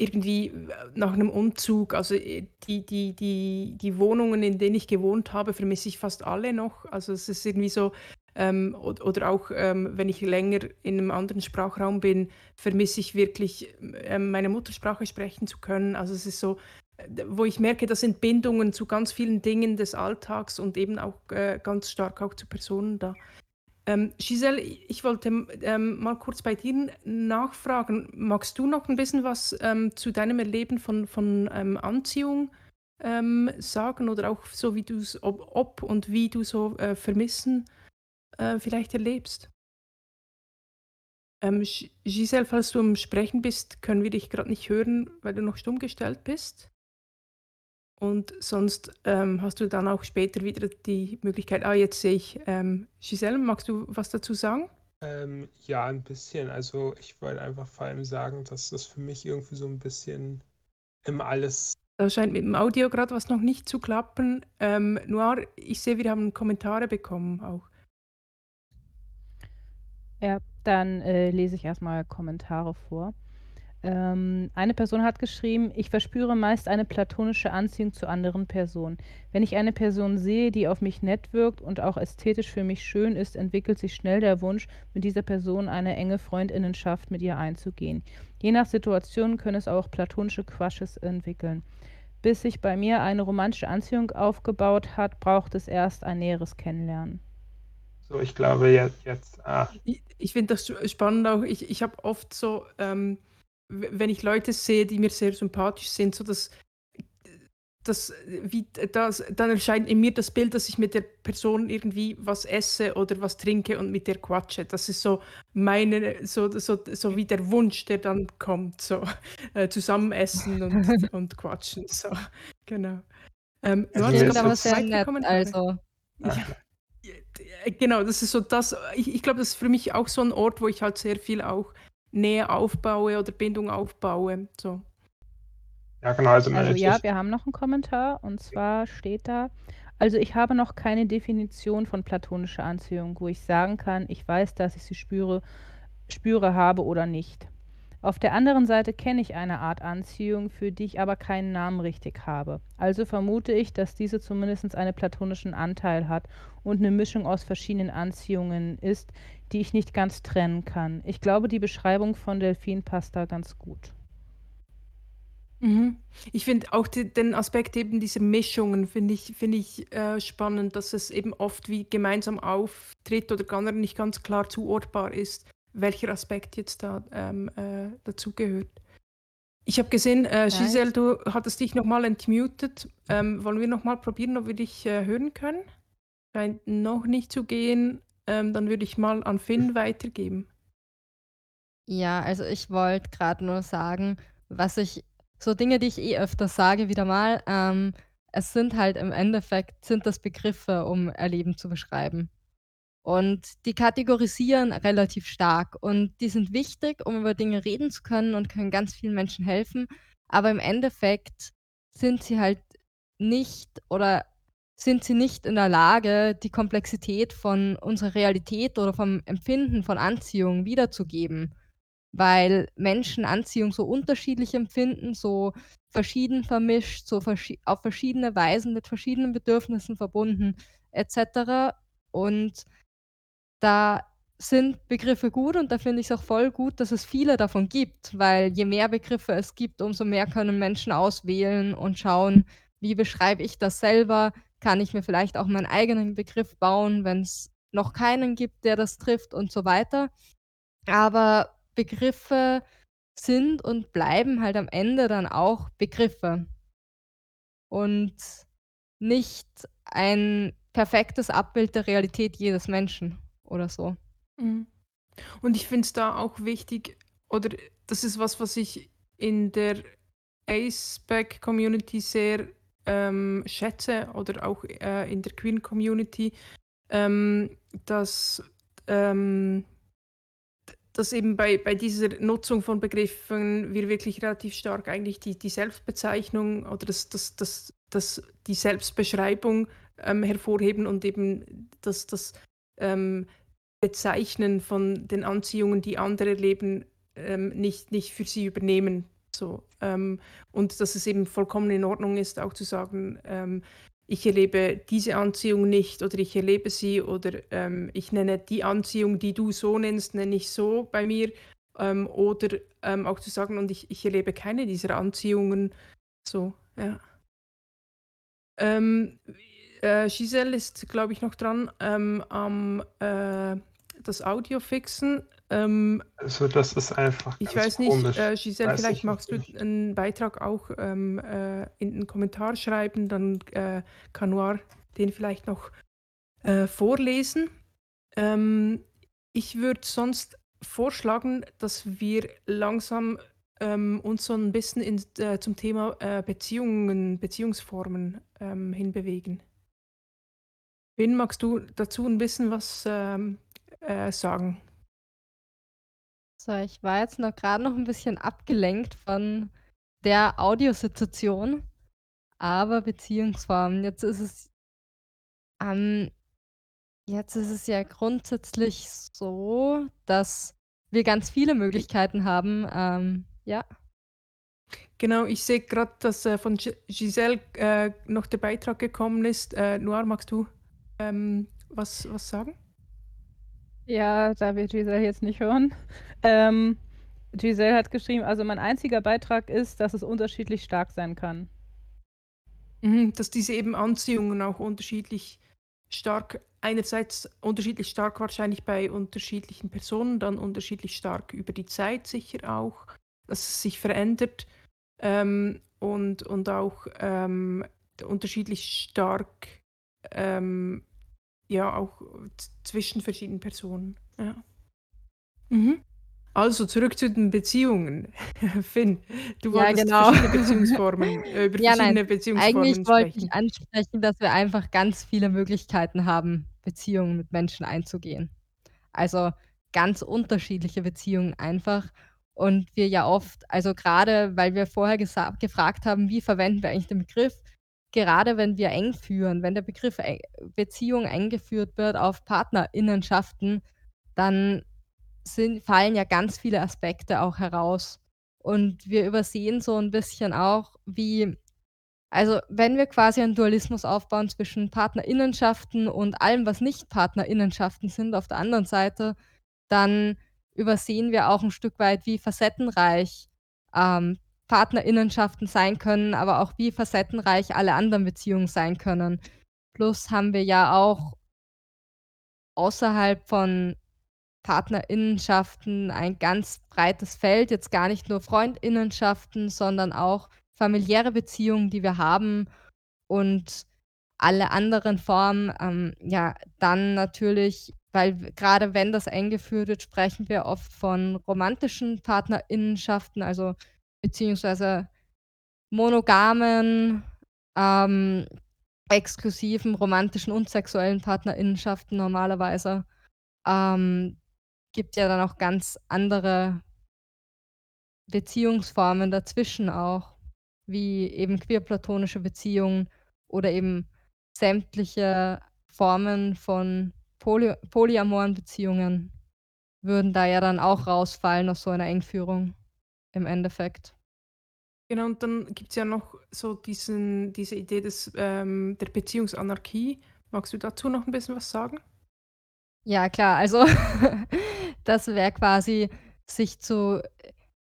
irgendwie äh, nach einem Umzug, also äh, die, die, die, die Wohnungen, in denen ich gewohnt habe, vermisse ich fast alle noch. Also es ist irgendwie so, ähm, oder, auch ähm, wenn ich länger in einem anderen Sprachraum bin, vermisse ich wirklich ähm, meine Muttersprache sprechen zu können. Also es ist so, wo ich merke, das sind Bindungen zu ganz vielen Dingen des Alltags und eben auch äh, ganz stark auch zu Personen da. Ähm, Giselle, ich wollte ähm, mal kurz bei dir nachfragen. Magst du noch ein bisschen was ähm, zu deinem Erleben von, von ähm, Anziehung ähm, sagen oder auch so, wie du es, ob, ob, und wie du so äh, Vermissen äh, vielleicht erlebst? Ähm, Giselle, falls du am Sprechen bist, können wir dich gerade nicht hören, weil du noch stumm gestellt bist. Und sonst ähm, hast du dann auch später wieder die Möglichkeit, ah, jetzt sehe ich, ähm, Giselle, magst du was dazu sagen? Ähm, ja, ein bisschen. Also ich wollte einfach vor allem sagen, dass das für mich irgendwie so ein bisschen im Alles. Da scheint mit dem Audio gerade was noch nicht zu klappen. Ähm, Noir, ich sehe, wir haben Kommentare bekommen auch. Ja, dann äh, lese ich erstmal Kommentare vor. Ähm, eine Person hat geschrieben, ich verspüre meist eine platonische Anziehung zu anderen Personen. Wenn ich eine Person sehe, die auf mich nett wirkt und auch ästhetisch für mich schön ist, entwickelt sich schnell der Wunsch, mit dieser Person eine enge Freundinnenschaft mit ihr einzugehen. Je nach Situation können es auch platonische Crushes entwickeln. Bis sich bei mir eine romantische Anziehung aufgebaut hat, braucht es erst ein näheres Kennenlernen. So, ich glaube jetzt. jetzt ah. Ich, ich finde das spannend auch. Ich, ich habe oft so. Ähm wenn ich Leute sehe, die mir sehr sympathisch sind, so dass das, wie, das, dann erscheint in mir das Bild, dass ich mit der Person irgendwie was esse oder was trinke und mit der quatsche. Das ist so meine, so, so, so wie der Wunsch, der dann kommt, so äh, zusammen essen und, und quatschen. So, genau. Ähm, das klingt aber sehr nett, also. Ja, genau, das ist so das, ich, ich glaube, das ist für mich auch so ein Ort, wo ich halt sehr viel auch Nähe aufbaue oder Bindung aufbaue. So. Ja, genau. Also, also ja, wir haben noch einen Kommentar und zwar steht da, also ich habe noch keine Definition von platonischer Anziehung, wo ich sagen kann, ich weiß, dass ich sie spüre, spüre, habe oder nicht. Auf der anderen Seite kenne ich eine Art Anziehung, für die ich aber keinen Namen richtig habe. Also vermute ich, dass diese zumindest einen platonischen Anteil hat und eine Mischung aus verschiedenen Anziehungen ist, die ich nicht ganz trennen kann. Ich glaube, die Beschreibung von Delfin passt da ganz gut. Mhm. Ich finde auch die, den Aspekt eben dieser Mischungen finde ich, find ich äh, spannend, dass es eben oft wie gemeinsam auftritt oder gar nicht ganz klar zuordbar ist, welcher Aspekt jetzt da ähm, äh, dazugehört. Ich habe gesehen, äh, Giselle, du hattest dich nochmal entmutet. Ähm, wollen wir nochmal probieren, ob wir dich äh, hören können? Scheint noch nicht zu gehen. Ähm, dann würde ich mal an Finn weitergeben. Ja, also ich wollte gerade nur sagen, was ich so Dinge, die ich eh öfter sage, wieder mal, ähm, es sind halt im Endeffekt sind das Begriffe, um Erleben zu beschreiben. Und die kategorisieren relativ stark. Und die sind wichtig, um über Dinge reden zu können und können ganz vielen Menschen helfen, aber im Endeffekt sind sie halt nicht oder sind sie nicht in der Lage, die Komplexität von unserer Realität oder vom Empfinden von Anziehung wiederzugeben, weil Menschen Anziehung so unterschiedlich empfinden, so verschieden vermischt, so verschi auf verschiedene Weisen mit verschiedenen Bedürfnissen verbunden etc. Und da sind Begriffe gut und da finde ich es auch voll gut, dass es viele davon gibt, weil je mehr Begriffe es gibt, umso mehr können Menschen auswählen und schauen, wie beschreibe ich das selber, kann ich mir vielleicht auch meinen eigenen Begriff bauen, wenn es noch keinen gibt, der das trifft und so weiter. Aber Begriffe sind und bleiben halt am Ende dann auch Begriffe. Und nicht ein perfektes Abbild der Realität jedes Menschen oder so. Mhm. Und ich finde es da auch wichtig, oder das ist was, was ich in der Aceback-Community sehr ähm, schätze oder auch äh, in der Queen Community, ähm, dass, ähm, dass eben bei, bei dieser Nutzung von Begriffen wir wirklich relativ stark eigentlich die, die Selbstbezeichnung oder das, das, das, das, die Selbstbeschreibung ähm, hervorheben und eben das, das ähm, Bezeichnen von den Anziehungen, die andere erleben, ähm, nicht, nicht für sie übernehmen so, ähm, und dass es eben vollkommen in Ordnung ist, auch zu sagen, ähm, ich erlebe diese Anziehung nicht oder ich erlebe sie oder ähm, ich nenne die Anziehung, die du so nennst, nenne ich so bei mir. Ähm, oder ähm, auch zu sagen, und ich, ich erlebe keine dieser Anziehungen. So, ja. Ähm, äh, Giselle ist, glaube ich, noch dran am äh, das Audio fixen. Ähm, also das ist einfach Ich weiß nicht, äh, Giselle, weiß vielleicht magst du einen Beitrag auch ähm, äh, in den Kommentar schreiben, dann äh, kann Noir den vielleicht noch äh, vorlesen. Ähm, ich würde sonst vorschlagen, dass wir langsam ähm, uns so ein bisschen in, äh, zum Thema äh, Beziehungen, Beziehungsformen ähm, hinbewegen. Wen magst du dazu ein bisschen was ähm, äh, sagen? So, ich war jetzt noch gerade noch ein bisschen abgelenkt von der Audiosituation, aber Beziehungsformen. Jetzt ist es ähm, jetzt ist es ja grundsätzlich so, dass wir ganz viele Möglichkeiten haben, ähm, ja. Genau, ich sehe gerade, dass äh, von Giselle äh, noch der Beitrag gekommen ist. Äh, Noir, magst du ähm, was, was sagen? Ja, da wir Giselle jetzt nicht hören. Ähm, Giselle hat geschrieben, also mein einziger Beitrag ist, dass es unterschiedlich stark sein kann. Mhm, dass diese eben Anziehungen auch unterschiedlich stark, einerseits unterschiedlich stark wahrscheinlich bei unterschiedlichen Personen, dann unterschiedlich stark über die Zeit sicher auch, dass es sich verändert ähm, und, und auch ähm, unterschiedlich stark ähm, ja auch zwischen verschiedenen Personen. Ja. Mhm. Also zurück zu den Beziehungen. Finn, du ja, wolltest genau. verschiedene Beziehungsformen, äh, über ja, verschiedene nein. Beziehungsformen Eigentlich wollte ich ansprechen, dass wir einfach ganz viele Möglichkeiten haben, Beziehungen mit Menschen einzugehen. Also ganz unterschiedliche Beziehungen einfach. Und wir ja oft, also gerade weil wir vorher gefragt haben, wie verwenden wir eigentlich den Begriff, gerade wenn wir eng führen, wenn der Begriff Beziehung eingeführt wird auf Partnerinnenschaften, dann sind fallen ja ganz viele Aspekte auch heraus. Und wir übersehen so ein bisschen auch, wie also, wenn wir quasi einen Dualismus aufbauen zwischen Partnerinnenschaften und allem, was nicht Partnerinnenschaften sind auf der anderen Seite, dann übersehen wir auch ein Stück weit, wie facettenreich, ähm, Partnerinnenschaften sein können, aber auch wie facettenreich alle anderen Beziehungen sein können. Plus haben wir ja auch außerhalb von Partnerinnenschaften ein ganz breites Feld, jetzt gar nicht nur Freundinnenschaften, sondern auch familiäre Beziehungen, die wir haben und alle anderen Formen, ähm, ja, dann natürlich, weil gerade wenn das eingeführt wird, sprechen wir oft von romantischen Partnerinnenschaften, also beziehungsweise monogamen, ähm, exklusiven, romantischen und sexuellen Partnerinnenschaften normalerweise. Ähm, gibt ja dann auch ganz andere Beziehungsformen dazwischen auch, wie eben queer-platonische Beziehungen oder eben sämtliche Formen von poly polyamoren Beziehungen würden da ja dann auch rausfallen aus so einer Engführung im Endeffekt. Genau, und dann gibt es ja noch so diesen, diese Idee des, ähm, der Beziehungsanarchie. Magst du dazu noch ein bisschen was sagen? Ja, klar, also das wäre quasi, sich zu,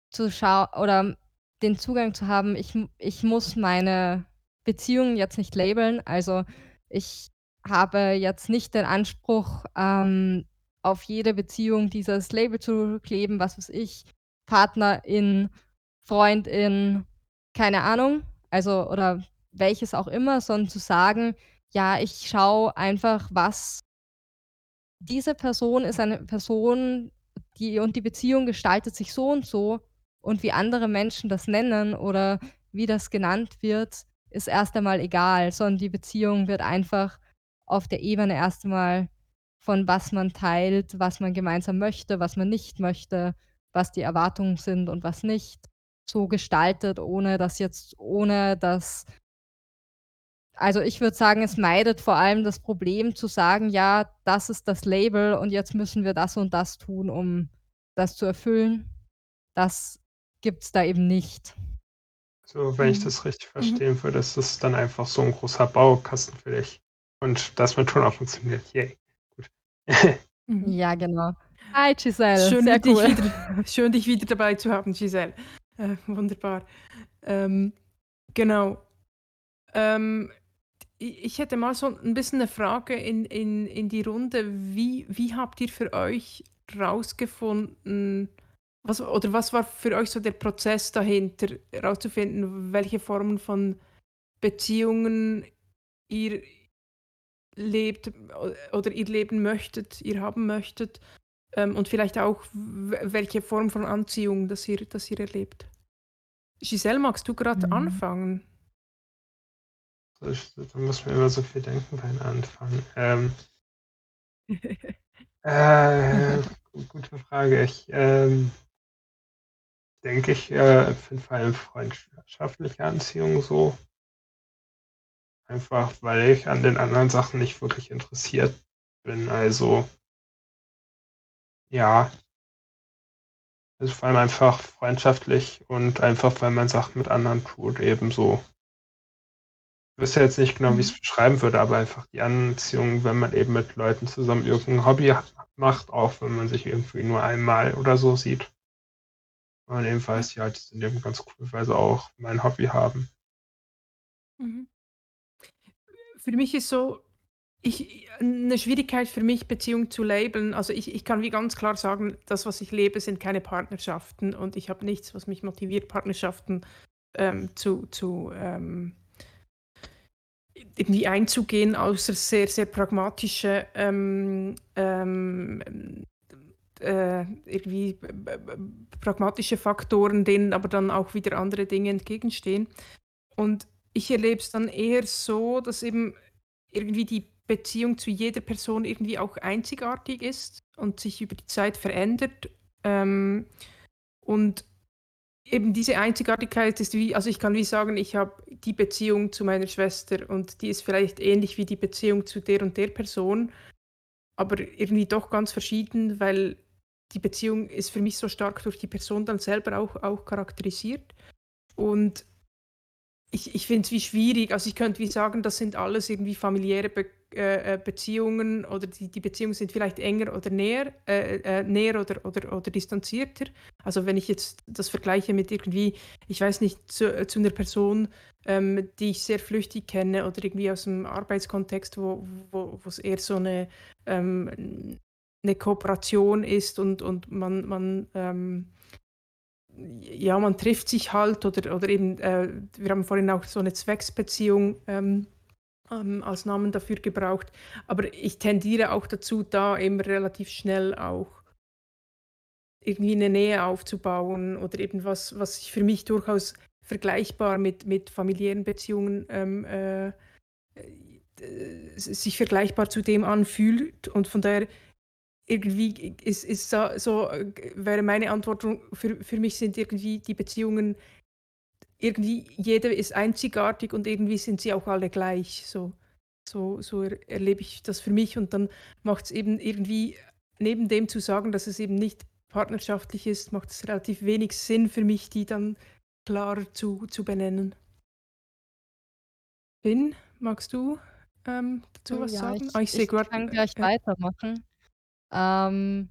zu schauen oder den Zugang zu haben, ich, ich muss meine Beziehungen jetzt nicht labeln. Also ich habe jetzt nicht den Anspruch, ähm, auf jede Beziehung dieses Label zu kleben, was weiß ich, Partnerin, Freundin, keine Ahnung, also oder welches auch immer, sondern zu sagen, ja, ich schaue einfach, was diese Person ist eine Person, die und die Beziehung gestaltet sich so und so und wie andere Menschen das nennen oder wie das genannt wird, ist erst einmal egal, sondern die Beziehung wird einfach auf der Ebene erst einmal von was man teilt, was man gemeinsam möchte, was man nicht möchte, was die Erwartungen sind und was nicht, so gestaltet, ohne dass jetzt ohne dass also, ich würde sagen, es meidet vor allem das Problem zu sagen: „Ja, das ist das Label und jetzt müssen wir das und das tun, um das zu erfüllen.“ Das gibt's da eben nicht. So, wenn ich mhm. das richtig Mhm. verstehen würde, ist das dann einfach so 'n großer Baukasten für dich und das wird schon auch funktioniert. Yay, gut. Mhm. Ja, genau. Hi Giselle, Schön, sehr dich cool. wieder schön, dich wieder dabei zu haben, Giselle. Äh, wunderbar. Ähm, genau. Ähm ich hätte mal so ein bisschen eine Frage in in in die Runde. Wie wie habt ihr für euch rausgefunden was oder was war für euch so der Prozess dahinter, rauszufinden, welche Formen von Beziehungen ihr lebt oder ihr leben möchtet, ihr haben möchtet, ähm, und vielleicht auch welche Form von Anziehung das ihr das ihr erlebt? Giselle, magst du gerade Mhm. anfangen? Ich, da muss man immer so viel denken beim Anfang. Ähm, äh, gute Frage. Ich ähm, denke, ich äh, finde vor allem freundschaftliche Anziehung so. Einfach, weil ich an den anderen Sachen nicht wirklich interessiert bin. Also, ja. Also vor allem einfach freundschaftlich und einfach, weil man Sachen mit anderen tut, ebenso. Ich wüsste jetzt nicht genau, wie ich es Mhm. beschreiben würde, aber einfach die Anziehung, wenn man eben mit Leuten zusammen irgendein Hobby macht, auch wenn man sich irgendwie nur einmal oder so sieht. Und eben weiß, ja, die sind eben ganz cool, weil sie auch mein Hobby haben. Mhm. Für mich ist so ich 'ne Schwierigkeit für mich, Beziehung zu labeln. Also, ich ich kann wie ganz klar sagen, das, was ich lebe, sind keine Partnerschaften und ich habe nichts, was mich motiviert, Partnerschaften, ähm, zu zu, ähm irgendwie einzugehen, außer sehr, sehr pragmatische, ähm, ähm, äh, irgendwie b pragmatische Faktoren, denen aber dann auch wieder andere Dinge entgegenstehen. Und ich erlebe es dann eher so, dass eben irgendwie die Beziehung zu jeder Person irgendwie auch einzigartig ist und sich über die Zeit verändert. Ähm, und eben diese Einzigartigkeit ist wie also, ich kann wie sagen, ich habe die Beziehung zu meiner Schwester und die ist vielleicht ähnlich wie die Beziehung zu der und der Person, aber irgendwie doch ganz verschieden, weil die Beziehung ist für mich so stark durch die Person dann selber auch auch charakterisiert. Und ich ich finde es wie schwierig. Also, ich könnte wie sagen, das sind alles irgendwie familiäre Be äh, äh, Beziehungen oder die die Beziehungen sind vielleicht enger oder näher äh, äh, näher oder oder oder distanzierter. Also, wenn ich jetzt das vergleiche mit irgendwie, ich weiß nicht, zu äh, zu 'ner Person, ähm, die ich sehr flüchtig kenne oder irgendwie aus dem Arbeitskontext, wo wo wo's eher so eine ähm, 'ne Kooperation ist und und man man, ähm ja, man trifft sich halt oder oder eben, äh, wir haben vorhin auch so eine Zwecksbeziehung, ähm, ähm, als Namen dafür gebraucht. Aber ich tendiere auch dazu, da immer relativ schnell auch irgendwie eine Nähe aufzubauen oder eben was was sich für mich durchaus vergleichbar mit mit familiären Beziehungen, ähm, äh, äh, sich vergleichbar zu dem anfühlt. Und von daher irgendwie ist ist da so äh, wäre meine Antwort für für mich sind irgendwie die Beziehungen irgendwie jede ist einzigartig und irgendwie sind sie auch alle gleich. So so so er erlebe ich das für mich und dann macht es eben irgendwie neben dem zu sagen, dass es eben nicht partnerschaftlich ist, macht es relativ wenig Sinn für mich, die dann klarer zu zu benennen. Finn, magst du, ähm, dazu Oh was ja, sagen? ich Ah, ich ich kann äh, gleich ja. weitermachen. Ähm,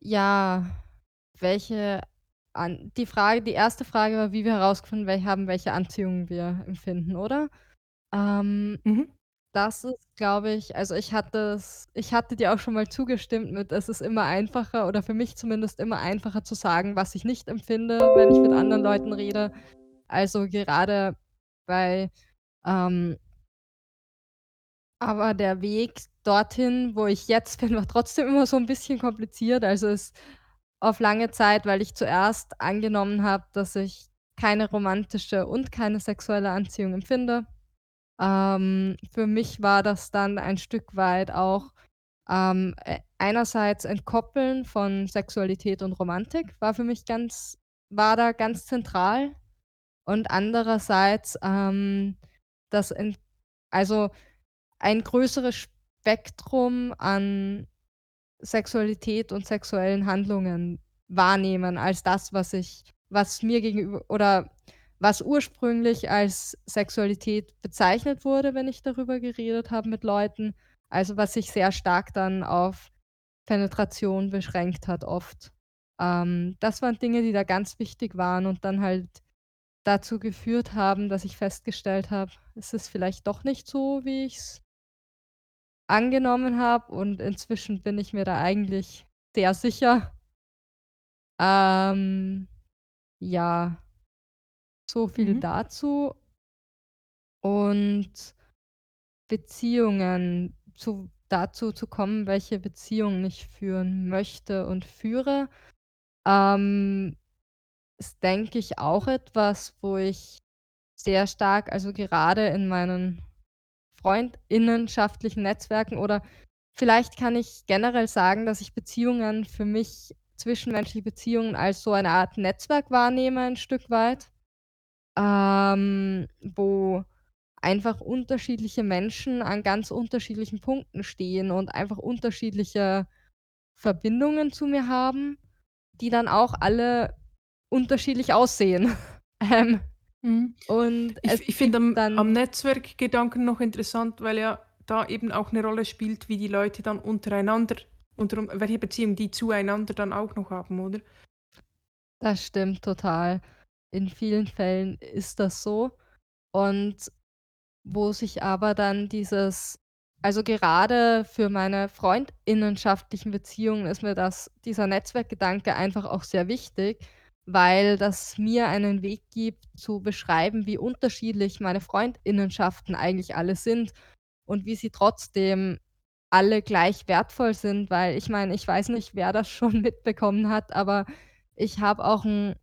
ja, welche an die Frage die erste Frage war, wie wir herausgefunden wel haben, welche Anziehung wir empfinden, oder? Ähm, Mhm. das ist, glaube ich also, ich hatte es ich hatte dir auch schon mal zugestimmt mit, es ist immer einfacher oder für mich zumindest immer einfacher zu sagen, was ich nicht empfinde, wenn ich mit anderen Leuten rede. Also, gerade bei, ähm aber der Weg dorthin, wo ich jetzt bin, war trotzdem immer so 'n bisschen kompliziert. Also, es auf lange Zeit, weil ich zuerst angenommen habe, dass ich keine romantische und keine sexuelle Anziehung empfinde. Ähm, für mich war das dann ein Stück weit auch, ähm, äh, einerseits Entkoppeln von Sexualität und Romantik war für mich ganz war da ganz zentral und andererseits, ähm, das ent also, ein größeres Spektrum an Sexualität und sexuellen Handlungen wahrnehmen als das, was ich was mir gegenüber oder was ursprünglich als Sexualität bezeichnet wurde, wenn ich darüber geredet habe mit Leuten. Also, was sich sehr stark dann auf Penetration beschränkt hat oft. Ähm, das waren Dinge, die da ganz wichtig waren und dann halt dazu geführt haben, dass ich festgestellt habe, es ist vielleicht doch nicht so, wie ich's angenommen habe und inzwischen bin ich mir da eigentlich sehr sicher. Ähm, ja, so viel Mhm. dazu. Und Beziehungen, zu dazu zu kommen, welche Beziehungen ich führen möchte und führe, ähm, ist, denke ich, auch etwas, wo ich sehr stark also gerade in meinen freundinnenschaftlichen Netzwerken oder vielleicht kann ich generell sagen, dass ich Beziehungen für mich zwischenmenschliche Beziehungen als so eine Art Netzwerk wahrnehme ein Stück weit, ähm, wo einfach unterschiedliche Menschen an ganz unterschiedlichen Punkten stehen und einfach unterschiedliche Verbindungen zu mir haben, die dann auch alle unterschiedlich aussehen. Ähm, Mhm. und Ich ich finde gibt am am Netzwerkgedanken noch interessant, weil ja da eben auch 'ne Rolle spielt, wie die Leute dann untereinander unter welche Beziehung die zueinander dann auch noch haben, oder? Das stimmt total. In vielen Fällen ist das so. Und wo sich aber dann dieses also gerade für meine freundinnenschaftlichen Beziehungen ist mir das dieser Netzwerkgedanke einfach auch sehr wichtig, weil das mir einen Weg gibt zu beschreiben, wie unterschiedlich meine Freundinnenschaften eigentlich alle sind und wie sie trotzdem alle gleich wertvoll sind, weil ich meine, ich weiß nicht, wer das schon mitbekommen hat, aber ich habe auch 'n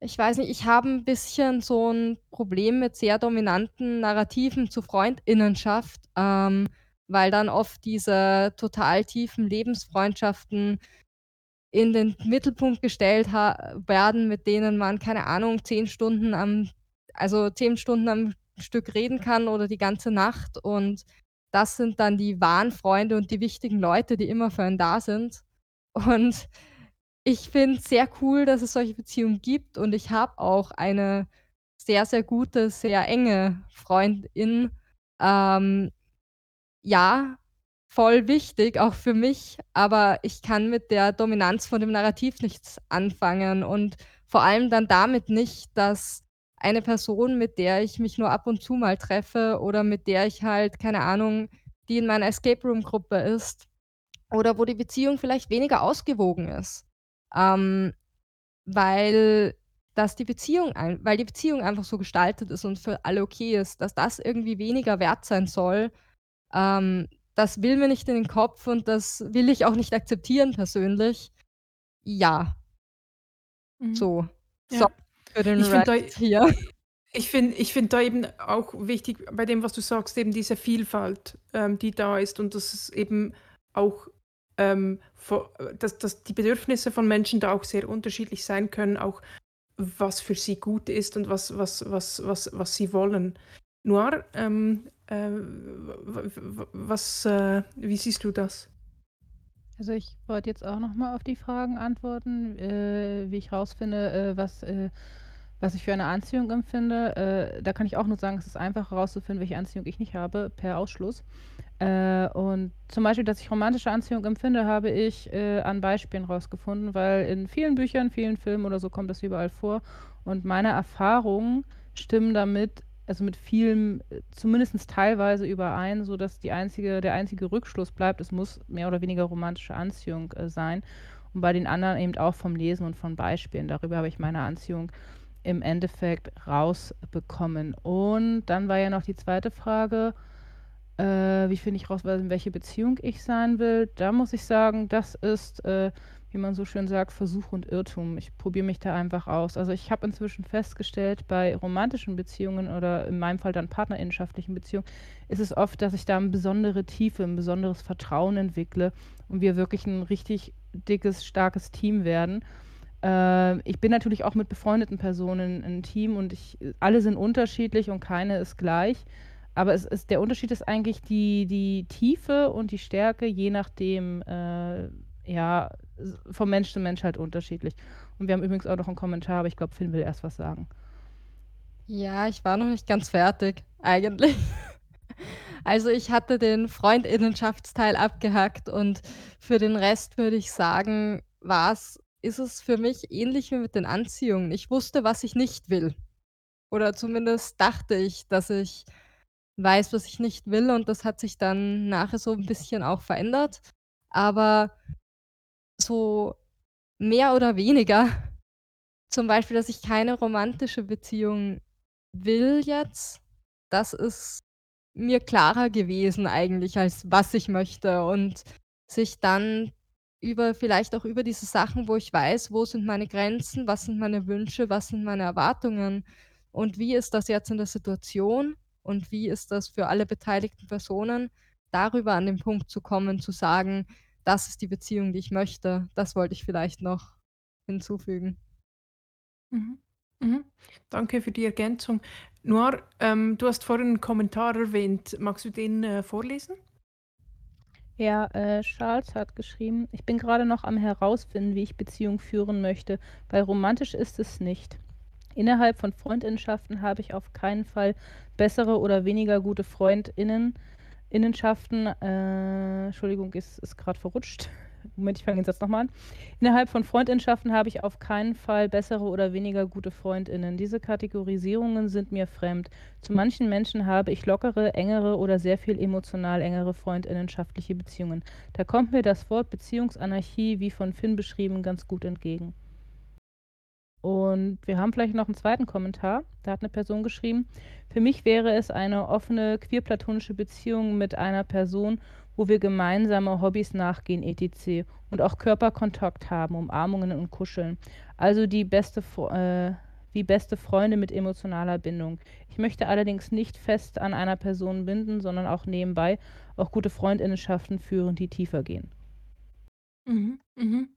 ich weiß nicht, ich habe 'n bisschen so 'n Problem mit sehr dominanten Narrativen zu Freundinnenschaft, ähm, weil dann oft diese total tiefen Lebensfreundschaften in den Mittelpunkt gestellt werden, mit denen man, keine Ahnung, 10 Stunden am also 10 Stunden am Stück reden kann oder die ganze Nacht und das sind dann die wahren Freunde und die wichtigen Leute, die immer für einen da sind. Und ich finde es sehr cool, dass es solche Beziehungen gibt und ich habe auch eine sehr, sehr gute, sehr enge Freundin. Ähm, ja, voll wichtig, auch für mich, aber ich kann mit der Dominanz von dem Narrativ nichts anfangen und vor allem dann damit nicht, dass eine Person, mit der ich mich nur ab und zu mal treffe oder mit der ich halt, keine Ahnung, die in meiner Escape-Room-Gruppe ist oder wo die Beziehung vielleicht weniger ausgewogen ist, ähm, weil dass die Beziehung ein weil die Beziehung einfach so gestaltet ist und für alle okay ist, dass das irgendwie weniger wert sein soll, ähm, das will mir nicht in den Kopf und das will ich auch nicht akzeptieren persönlich. Ja. Mhm. So. So, Ja. für den Ich finde da Rant hier. ich finde ich finde da eben auch wichtig bei dem, was du sagst, eben diese Vielfalt, ähm, die da ist und dass es eben auch, ähm, vo dass dass die Bedürfnisse von Menschen da auch sehr unterschiedlich sein können, auch was für sie gut ist und was was was was was sie wollen. Noir, ähm, äh, was, äh wie siehst du das? Also, ich wollte jetzt auch noch mal auf die Fragen antworten, äh, wie ich rausfinde, äh, was äh, was ich für eine Anziehung empfinde. Äh, da kann ich auch nur sagen, es ist einfach herauszufinden, welche Anziehung ich nicht habe, per Ausschluss. Äh, und zum Beispiel, dass ich romantische Anziehung empfinde, habe ich, an Beispielen rausgefunden, weil in vielen Büchern, vielen Filmen oder so kommt das überall vor. Und meine Erfahrungen stimmen damit also mit vielem, äh, zumindest teilweise überein, sodass die einzige der einzige Rückschluss bleibt, es muss mehr oder weniger romantische Anziehung, äh, sein. Und bei den anderen eben auch vom Lesen und von Beispielen. Darüber habe ich meine Anziehung im Endeffekt rausbekommen. Und dann war ja noch die zweite Frage, äh, wie finde ich raus, in welche Beziehung ich sein will? Da muss ich sagen, das ist, äh, wie man so schön sagt, Versuch und Irrtum. Ich probiere mich da einfach aus. Also, ich habe inzwischen festgestellt, bei romantischen Beziehungen oder in meinem Fall dann partnerinnenschaftlichen Beziehungen, ist es oft, dass ich da 'ne besondere Tiefe, 'n besonderes Vertrauen entwickle und wir wirklich 'n richtig dickes, starkes Team werden. Äh, ich bin natürlich auch mit befreundeten Personen 'n Team und ich alle sind unterschiedlich und keine ist gleich. Aber es ist der Unterschied ist eigentlich die die Tiefe und die Stärke, je nachdem, äh, ja, vom Mensch zu Mensch halt unterschiedlich. Und wir haben übrigens auch noch 'n Kommentar, aber ich glaube, Finn will erst was sagen. Ja, ich war noch nicht ganz fertig, eigentlich. Also, ich hatte den Freundinnenschaftsteil abgehackt und für den Rest würde ich sagen, war's ist es für mich ähnlich wie mit den Anziehungen. Ich wusste, was ich nicht will. oder zumindest dachte ich, dass ich weiß, was ich nicht will und das hat sich dann nachher so 'n bisschen auch verändert. Aber so mehr oder weniger. Zum Beispiel, dass ich keine romantische Beziehung will jetzt, das ist mir klarer gewesen eigentlich, als was ich möchte. Und sich dann über vielleicht auch über diese Sachen, wo ich weiß, wo sind meine Grenzen, was sind meine Wünsche, was sind meine Erwartungen und wie ist das jetzt in der Situation und wie ist das für alle beteiligten Personen, darüber an den Punkt zu kommen, zu sagen: „Das ist die Beziehung, die ich möchte.“ Das wollte ich vielleicht noch hinzufügen. Mhm. Mhm. Danke für die Ergänzung. Noir, ähm, du hast vorhin 'n Kommentar erwähnt. Magst du den, äh, vorlesen? Ja, äh, Charles hat geschrieben: „Ich bin gerade noch am Herausfinden, wie ich Beziehung führen möchte, weil romantisch ist es nicht. Innerhalb von Freundinnenschaften habe ich auf keinen Fall bessere oder weniger gute Freundinnen Innenschaften äh, Entschuldigung, es ist grad verrutscht. Moment, ich fange den Satz noch mal an. Innerhalb von Freundinnenschaften habe ich auf keinen Fall bessere oder weniger gute Freundinnen. Diese Kategorisierungen sind mir fremd. Zu manchen Menschen habe ich lockere, engere oder sehr viel emotional engere freundinnenschaftliche Beziehungen. Da kommt mir das Wort Beziehungsanarchie, wie von Finn beschrieben, ganz gut entgegen.“ Und wir haben vielleicht noch 'n zweiten Kommentar. Da hat 'ne Person geschrieben: „Für mich wäre es eine offene queer-platonische Beziehung mit einer Person, wo wir gemeinsame Hobbys nachgehen et.c. und auch Körperkontakt haben, Umarmungen und Kuscheln. Also die beste äh, wie beste Freunde mit emotionaler Bindung. Ich möchte allerdings nicht fest an einer Person binden, sondern auch nebenbei auch gute Freundinnenschaften führen, die tiefer gehen.“ Mhm, mhm.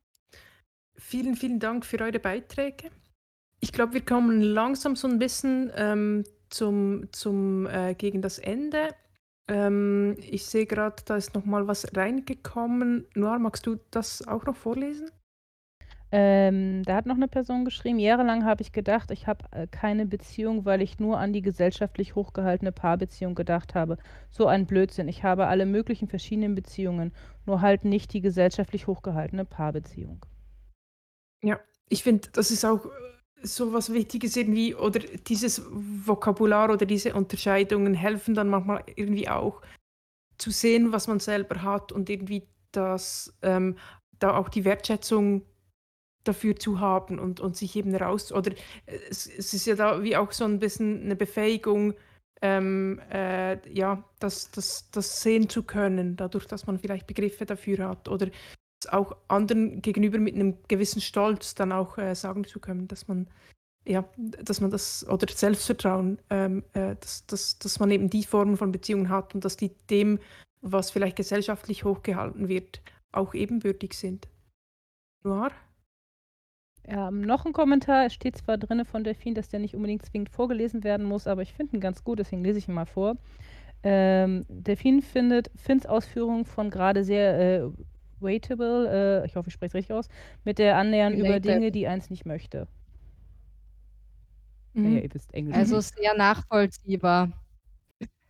Vielen, vielen Dank für eure Beiträge. Ich glaube, wir kommen langsam so 'n bisschen, ähm, zum zum äh, gegen das Ende. Ähm, ich sehe grad, da ist noch mal was reingekommen. Noir, magst du das auch noch vorlesen? Ähm, da hat noch 'ne Person geschrieben: „Jahrelang habe ich gedacht, ich habe, äh, keine Beziehung, weil ich nur an die gesellschaftlich hochgehaltene Paarbeziehung gedacht habe. So ein Blödsinn. Ich habe alle möglichen verschiedenen Beziehungen, nur halt nicht die gesellschaftlich hochgehaltene Paarbeziehung.“ Ja, ich finde, das ist auch, äh, so was Wichtiges irgendwie oder dieses Vokabular oder diese Unterscheidungen helfen dann manchmal irgendwie auch zu sehen, was man selber hat und irgendwie das ähm, da auch die Wertschätzung dafür zu haben und und sich eben raus oder äh, es es ist ja da wie auch so 'n bisschen 'ne Befähigung, ähm, äh, ja, das das das sehen zu können, dadurch, dass man vielleicht Begriffe dafür hat oder auch anderen gegenüber mit 'nem gewissen Stolz dann auch, äh, sagen zu können, dass man ja, dass man das oder Selbstvertrauen, ähm, äh, dass dass dass man eben die Form von Beziehungen hat und dass die dem, was vielleicht gesellschaftlich hochgehalten wird, auch ebenbürtig sind. Noir? Ähm, noch 'n Kommentar. Es steht zwar drinne von Delphine, dass der nicht unbedingt zwingend vorgelesen werden muss, aber ich finde ihn ganz gut, deswegen lese ich ihn mal vor. Ähm, Delphine findet Finns Ausführungen von grade sehr, äh, relatable, äh, ich hoffe, ich spreche es richtig aus, mit der Annähern über Related. Dinge, die eins nicht möchte. Ja, ja, Mhm. ihr wisst Englisch. Also, sehr nachvollziehbar.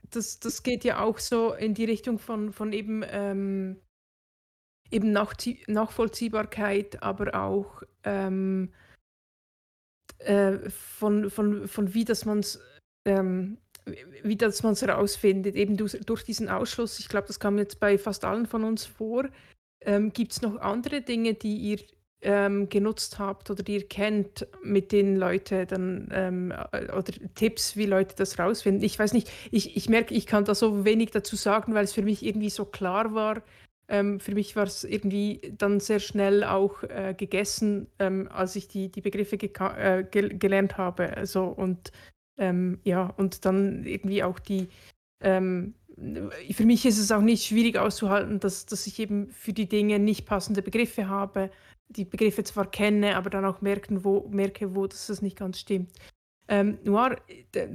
Das das geht ja auch so in die Richtung von von eben, ähm eben Nachzie Nachvollziehbarkeit, aber auch, ähm äh, von von von wie dass man's ähm, w wie dass man's herausfindet, eben durch diesen Ausschluss. Ich glaube, das kam jetzt bei fast allen von uns vor. Ähm, gibt's noch andere Dinge, die ihr, ähm, genutzt habt oder die ihr kennt, mit denen Leute dann, ähm, äh, oder Tipps, wie Leute das rausfinden? Ich weiß nicht, ich ich merke, ich kann da so wenig dazu sagen, weil es für mich irgendwie so klar war. Ähm, für mich war's irgendwie dann sehr schnell auch, äh, gegessen, ähm, als ich die die Begriffe äh, gel gelernt habe, also und, ähm, ja, und dann irgendwie auch die, ähm für mich ist es auch nicht schwierig auszuhalten, dass dass ich eben für die Dinge nicht passende Begriffe habe, die Begriffe zwar kenne, aber dann auch merken, wo merke, wo dass das nicht ganz stimmt. Ähm, Noir,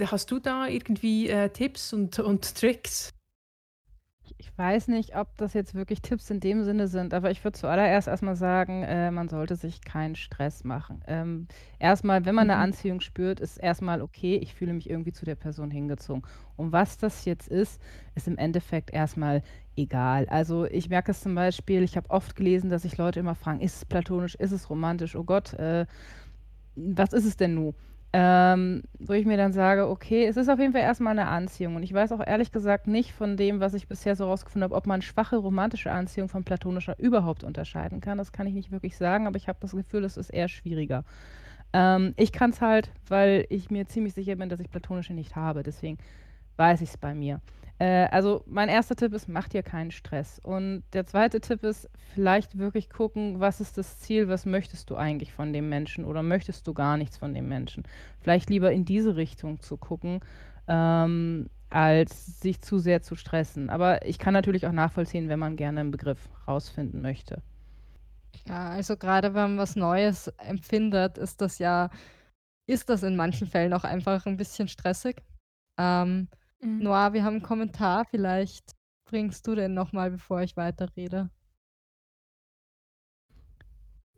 hast du da irgendwie, äh, Tipps und und Tricks? Ich weiß nicht, ob das jetzt wirklich Tipps in dem Sinne sind, aber ich würde zuallererst erst mal sagen, äh, man sollte sich keinen Stress machen. Ähm, erst mal, wenn man 'ne Mhm. Anziehung spürt, ist erst mal okay, ich fühle mich irgendwie zu der Person hingezogen. Und was das jetzt ist, ist im Endeffekt erst mal egal. Also, ich merke es zum Beispiel, ich habe oft gelesen, dass sich Leute immer fragen: „Ist es platonisch? Ist es romantisch? Oh Gott, äh, was ist es denn nun?“ Ähm, wo ich mir dann sage: „Okay, es ist auf jeden Fall erst mal 'ne Anziehung.“ Und ich weiß auch ehrlich gesagt nicht von dem, was ich bisher so rausgefunden habe, ob man schwache romantische Anziehung von platonischer überhaupt unterscheiden kann. Das kann ich nicht wirklich sagen, aber ich habe das Gefühl, es ist eher schwieriger. Ähm, ich kann's halt, weil ich mir ziemlich sicher bin, dass ich platonische nicht habe, deswegen weiß ich's bei mir. Äh, also, mein erster Tipp ist: Mach dir keinen Stress. Und der zweite Tipp ist, vielleicht wirklich gucken, was ist das Ziel, was möchtest du eigentlich von dem Menschen oder möchtest du gar nichts von dem Menschen? Vielleicht lieber in diese Richtung zu gucken, ähm, als sich zu sehr zu stressen. Aber ich kann natürlich auch nachvollziehen, wenn man gerne 'n Begriff rausfinden möchte. Ja, also grade wenn man was Neues empfindet, ist das ja ist das in manchen Fällen auch einfach 'n bisschen stressig. Ähm, Mhm. Noir, wir haben 'n Kommentar, vielleicht bringst du den noch mal, bevor ich weiterrede.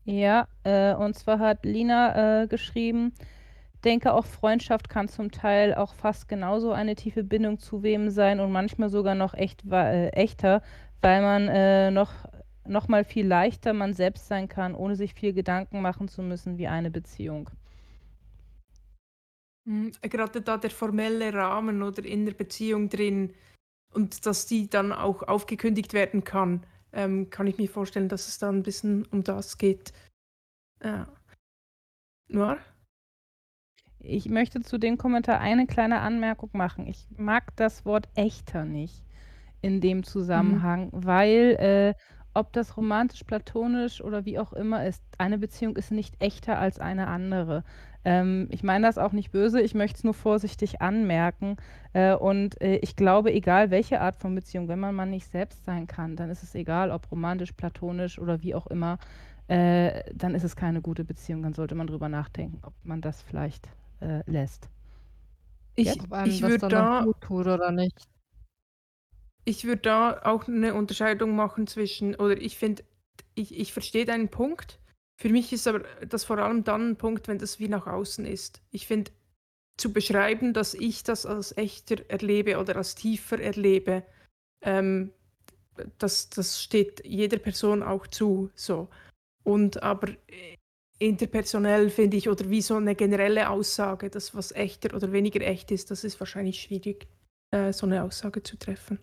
Ja, äh, und zwar hat Lina, äh, geschrieben: „Denke auch Freundschaft kann zum Teil auch fast genauso eine tiefe Bindung zu wem sein und manchmal sogar noch echt äh, echter, weil man, äh, noch noch mal viel leichter man selbst sein kann, ohne sich viel Gedanken machen zu müssen wie eine Beziehung.“ Mhm, gerade da der formelle Rahmen oder in der Beziehung drin und dass die dann auch aufgekündigt werden kann, ähm, kann ich mir vorstellen, dass es da 'n bisschen um das geht. Ja. Noir? Ich möchte zu dem Kommentar eine kleine Anmerkung machen. Ich mag das Wort echter nicht in dem Mhm. Zusammenhang, weil, äh, ob das romantisch, platonisch oder wie auch immer ist, eine Beziehung ist nicht echter als eine andere. Ähm, ich meine das auch nicht böse, ich möchte es nur vorsichtig anmerken. Äh, und, äh, ich glaube, egal welche Art von Beziehung, wenn man man nicht selbst sein kann, dann ist es egal, ob romantisch, platonisch oder wie auch immer, äh, dann ist es keine gute Beziehung. Dann sollte man drüber nachdenken, ob man das vielleicht, äh, lässt. Ich ich würde da tut oder nicht. ich würde da auch 'ne Unterscheidung machen zwischen oder ich finde ich ich verstehe deinen Punkt. Für mich ist aber das vor allem dann 'n Punkt, wenn das wie nach außen ist. Ich finde, zu beschreiben, dass ich das als echter erlebe oder als tiefer erlebe, ähm, das das steht jeder Person auch zu, so. Und aber, äh, interpersonell finde ich oder wie so 'ne generelle Aussage, dass was echter oder weniger echt ist, das ist wahrscheinlich schwierig, äh, so 'ne Aussage zu treffen.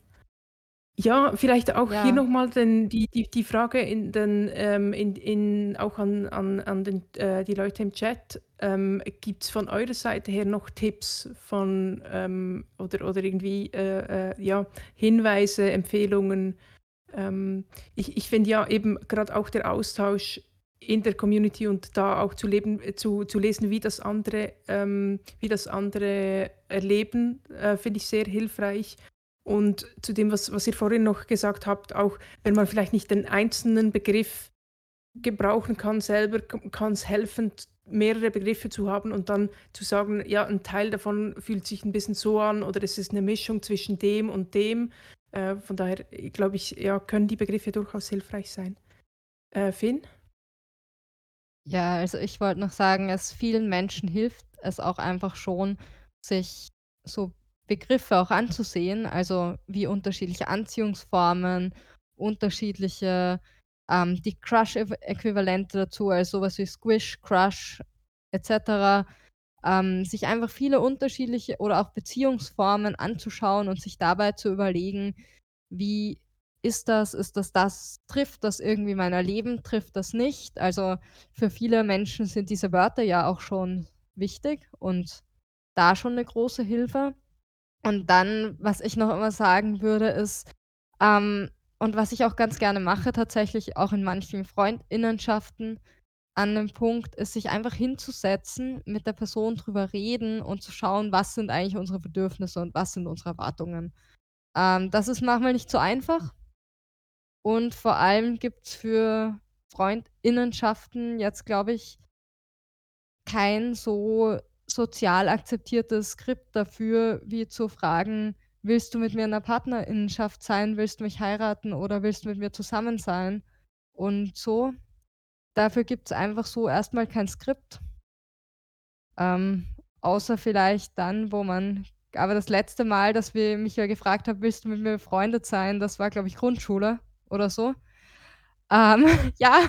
Ja, vielleicht auch hier Ja. noch mal den die die die Frage in den ähm, in in auch an an an den äh, die Leute im Chat. Ähm, gibt's von eurer Seite her noch Tipps von, ähm oder oder irgendwie, äh, äh, ja, Hinweise, Empfehlungen? Ähm, ich ich finde ja eben grad auch der Austausch in der Community und da auch zu leben äh, zu zu lesen, wie das andere ähm, wie das andere erleben, äh, finde ich sehr hilfreich. Und zu dem, was was ihr vorhin noch gesagt habt, auch wenn man vielleicht nicht den einzelnen Begriff gebrauchen kann selber, k kann's helfen, mehrere Begriffe zu haben und dann zu sagen: „Ja, 'n Teil davon fühlt sich 'n bisschen so an“ oder „es ist 'ne Mischung zwischen dem und dem.“ Äh, von daher, glaube ich, ja, können die Begriffe durchaus hilfreich sein. Äh, Finn? Ja, also ich wollte noch sagen, es vielen Menschen hilft es auch einfach schon, sich so Begriffe auch anzusehen, also wie unterschiedliche Anziehungsformen, unterschiedliche ähm, die Crush-Äqu Äquivalente dazu, also so was wie Squish, Crush et cetera. Ähm, sich einfach viele unterschiedliche oder auch Beziehungsformen anzuschauen und sich dabei zu überlegen: „Wie ist das? Ist das das? Trifft das irgendwie mein Erleben? Trifft das nicht?“ Also, für viele Menschen sind diese Wörter ja auch schon wichtig und da schon 'ne große Hilfe. Und dann, was ich noch immer sagen würde, ist ähm, und was ich auch ganz gerne mache tatsächlich auch in manchen Freundinnenschaften an 'nem Punkt, ist sich einfach hinzusetzen, mit der Person drüber reden und zu schauen, was sind eigentlich unsere Bedürfnisse und was sind unsere Erwartungen. Ähm, das ist manchmal nicht so einfach. Und vor allem gibt's für Freundinnenschaften jetzt, glaube ich kein so sozial akzeptiertes Skript dafür, wie zu fragen: „Willst du mit mir in 'ner Partnerinnenschaft sein? Willst du mich heiraten oder willst du mit mir zusammen sein?“ Und so. Dafür gibt's einfach so erst mal kein Skript. Ähm, außer vielleicht dann, wo man aber das letzte Mal, dass wir mich wer gefragt hat: „Willst du mit mir befreundet sein?“ Das war, glaube ich, Grundschule oder so. Ähm, ja.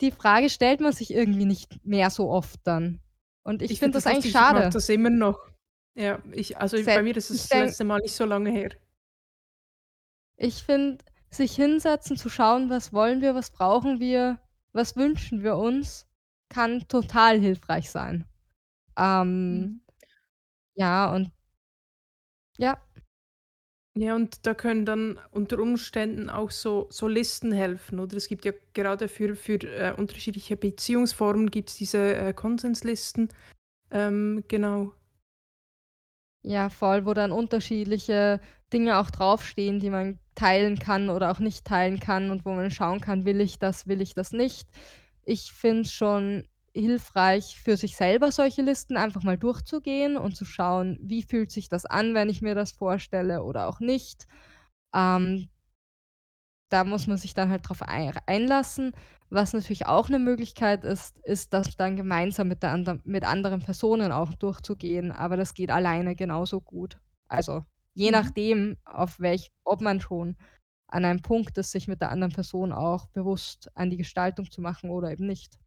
Die Frage stellt man sich irgendwie nicht mehr so oft dann. Und ich Ich finde das das eigentlich lustig, ich schade. das immer noch. Ja, ich also Se bei mir ist es das letzte Mal nicht so lange her. Ich finde, sich hinsetzen, zu schauen, was wollen wir, was brauchen wir, was wünschen wir uns, kann total hilfreich sein. Ähm, Mhm. ja, und ja. Ja, und da können dann unter Umständen auch so so Listen helfen, oder? Es gibt ja gerade für für, äh, unterschiedliche Beziehungsformen gibt's diese, äh, Konsenslisten. Ähm, genau. Ja, voll, wo dann unterschiedliche Dinge auch draufstehen, die man teilen kann oder auch nicht teilen kann und wo man schauen kann: „Will ich das, will ich das nicht?“ Ich finde es schon hilfreich, für sich selber solche Listen einfach mal durchzugehen und zu schauen: „Wie fühlt sich das an, wenn ich mir das vorstelle oder auch nicht?“ Ähm da muss man sich dann halt drauf ei einlassen. Was natürlich auch 'ne Möglichkeit ist, ist, das dann gemeinsam mit der ander mit anderen Personen auch durchzugehen, aber das geht alleine genauso gut. Also, je Mhm. nachdem, auf welch ob man schon an einem Punkt ist, sich mit der anderen Person auch bewusst an die Gestaltung zu machen oder eben nicht.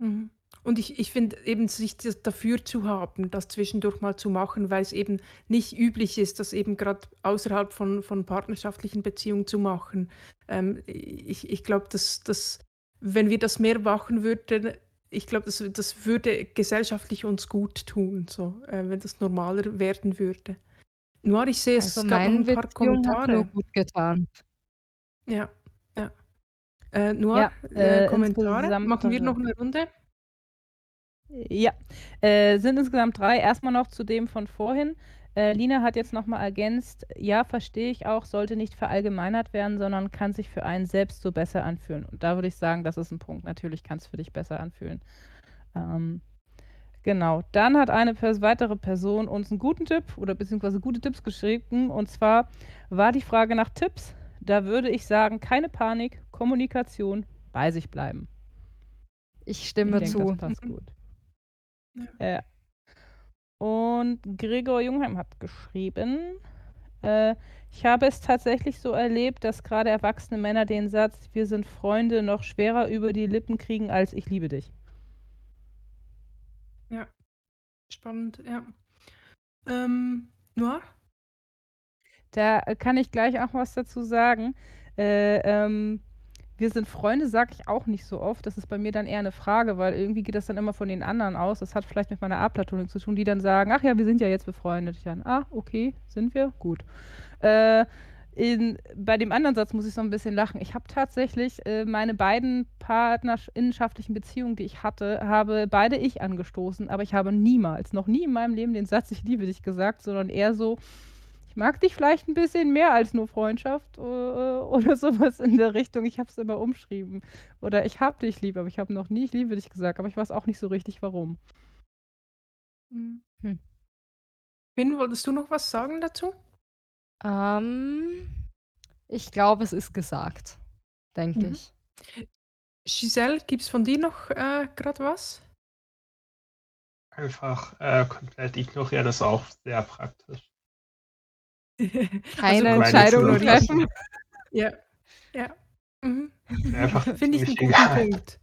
Mhm. Und ich ich finde eben, sich das dafür zu haben, das zwischendurch mal zu machen, weil's eben nicht üblich ist, das eben grad außerhalb von von partnerschaftlichen Beziehungen zu machen. Ähm, ich ich glaube, dass dass wenn wir das mehr machen würden ich glaube, das das würde gesellschaftlich uns gut tun, so, äh, wenn das normaler werden würde. Noir, ich sehe, Also, es gab noch meinen 'n paar Beziehungen hat's nur Kommentare. gut getan. Ja. Äh, Noir, Ja, äh, äh, Kommentare? Machen wir drei. noch 'ne Runde? Ja, äh, sind insgesamt 3. Erst mal noch zu dem von vorhin. Äh, Lina hat jetzt noch mal ergänzt: „Ja, verstehe ich auch, sollte nicht verallgemeinert werden, sondern kann sich für einen selbst so besser anfühlen.“ Und da würde ich sagen, das ist 'n Punkt. Natürlich kann's für dich besser anfühlen. Ähm, genau. Dann hat eine Pers weitere Person uns 'n guten Tipp oder beziehungsweise gute Tipps geschrieben. Und zwar war die Frage nach Tipps. Da würde ich sagen: „Keine Panik, Kommunikation, bei sich bleiben.“ Ich Ich stimme denke, das zu. passt Mhm. gut. Ja. Ja. Und Gregor Jungheim hat geschrieben, äh: „Ich habe es tatsächlich so erlebt, dass grade erwachsene Männer den Satz: ‚Wir sind Freunde‘, noch schwerer über die Lippen kriegen als ‚Ich liebe dich‘.“ Ja. Spannend, ja. Ähm, Noir? Da, äh, kann ich gleich auch was dazu sagen. Äh, ähm, „Wir sind Freunde“, sage ich auch nicht so oft. Das ist bei mir dann eher 'ne Frage, weil irgendwie geht das dann immer von den anderen aus. Das hat vielleicht mit meiner Ableitung zu tun, die dann sagen: „Ach ja, wir sind ja jetzt befreundet.“ Ich dann: „Ah, okay, sind wir? Gut.“ Äh, in bei dem anderen Satz muss ich so 'n bisschen lachen. Ich habe tatsächlich, äh, meine beiden partnersch innenschaftlichen Beziehungen, die ich hatte, habe beide ich angestoßen, aber ich habe niemals, noch nie in meinem Leben den Satz: „Ich liebe dich“ gesagt, sondern eher so: „Ich mag dich vielleicht 'n bisschen mehr als nur Freundschaft“, äh, äh, oder so was in der Richtung. Ich habe es immer umschrieben. Oder: „Ich habe dich lieb“, aber ich habe noch nie „Ich liebe dich“ gesagt, aber ich weiß auch nicht so richtig, warum. Hm. Finn, wolltest du noch was sagen dazu? Ähm, ich glaube, es ist gesagt, denke Mhm. ich. Giselle, gibt's von dir noch, äh, grad was? Einfach, äh, komplett ignorieren ist auch sehr praktisch. Also, Keine Entscheidungen ignorieren. treffen. Ja, ja. Mhm. Einfach Finde ich 'n ziemlich guten egal. Punkt.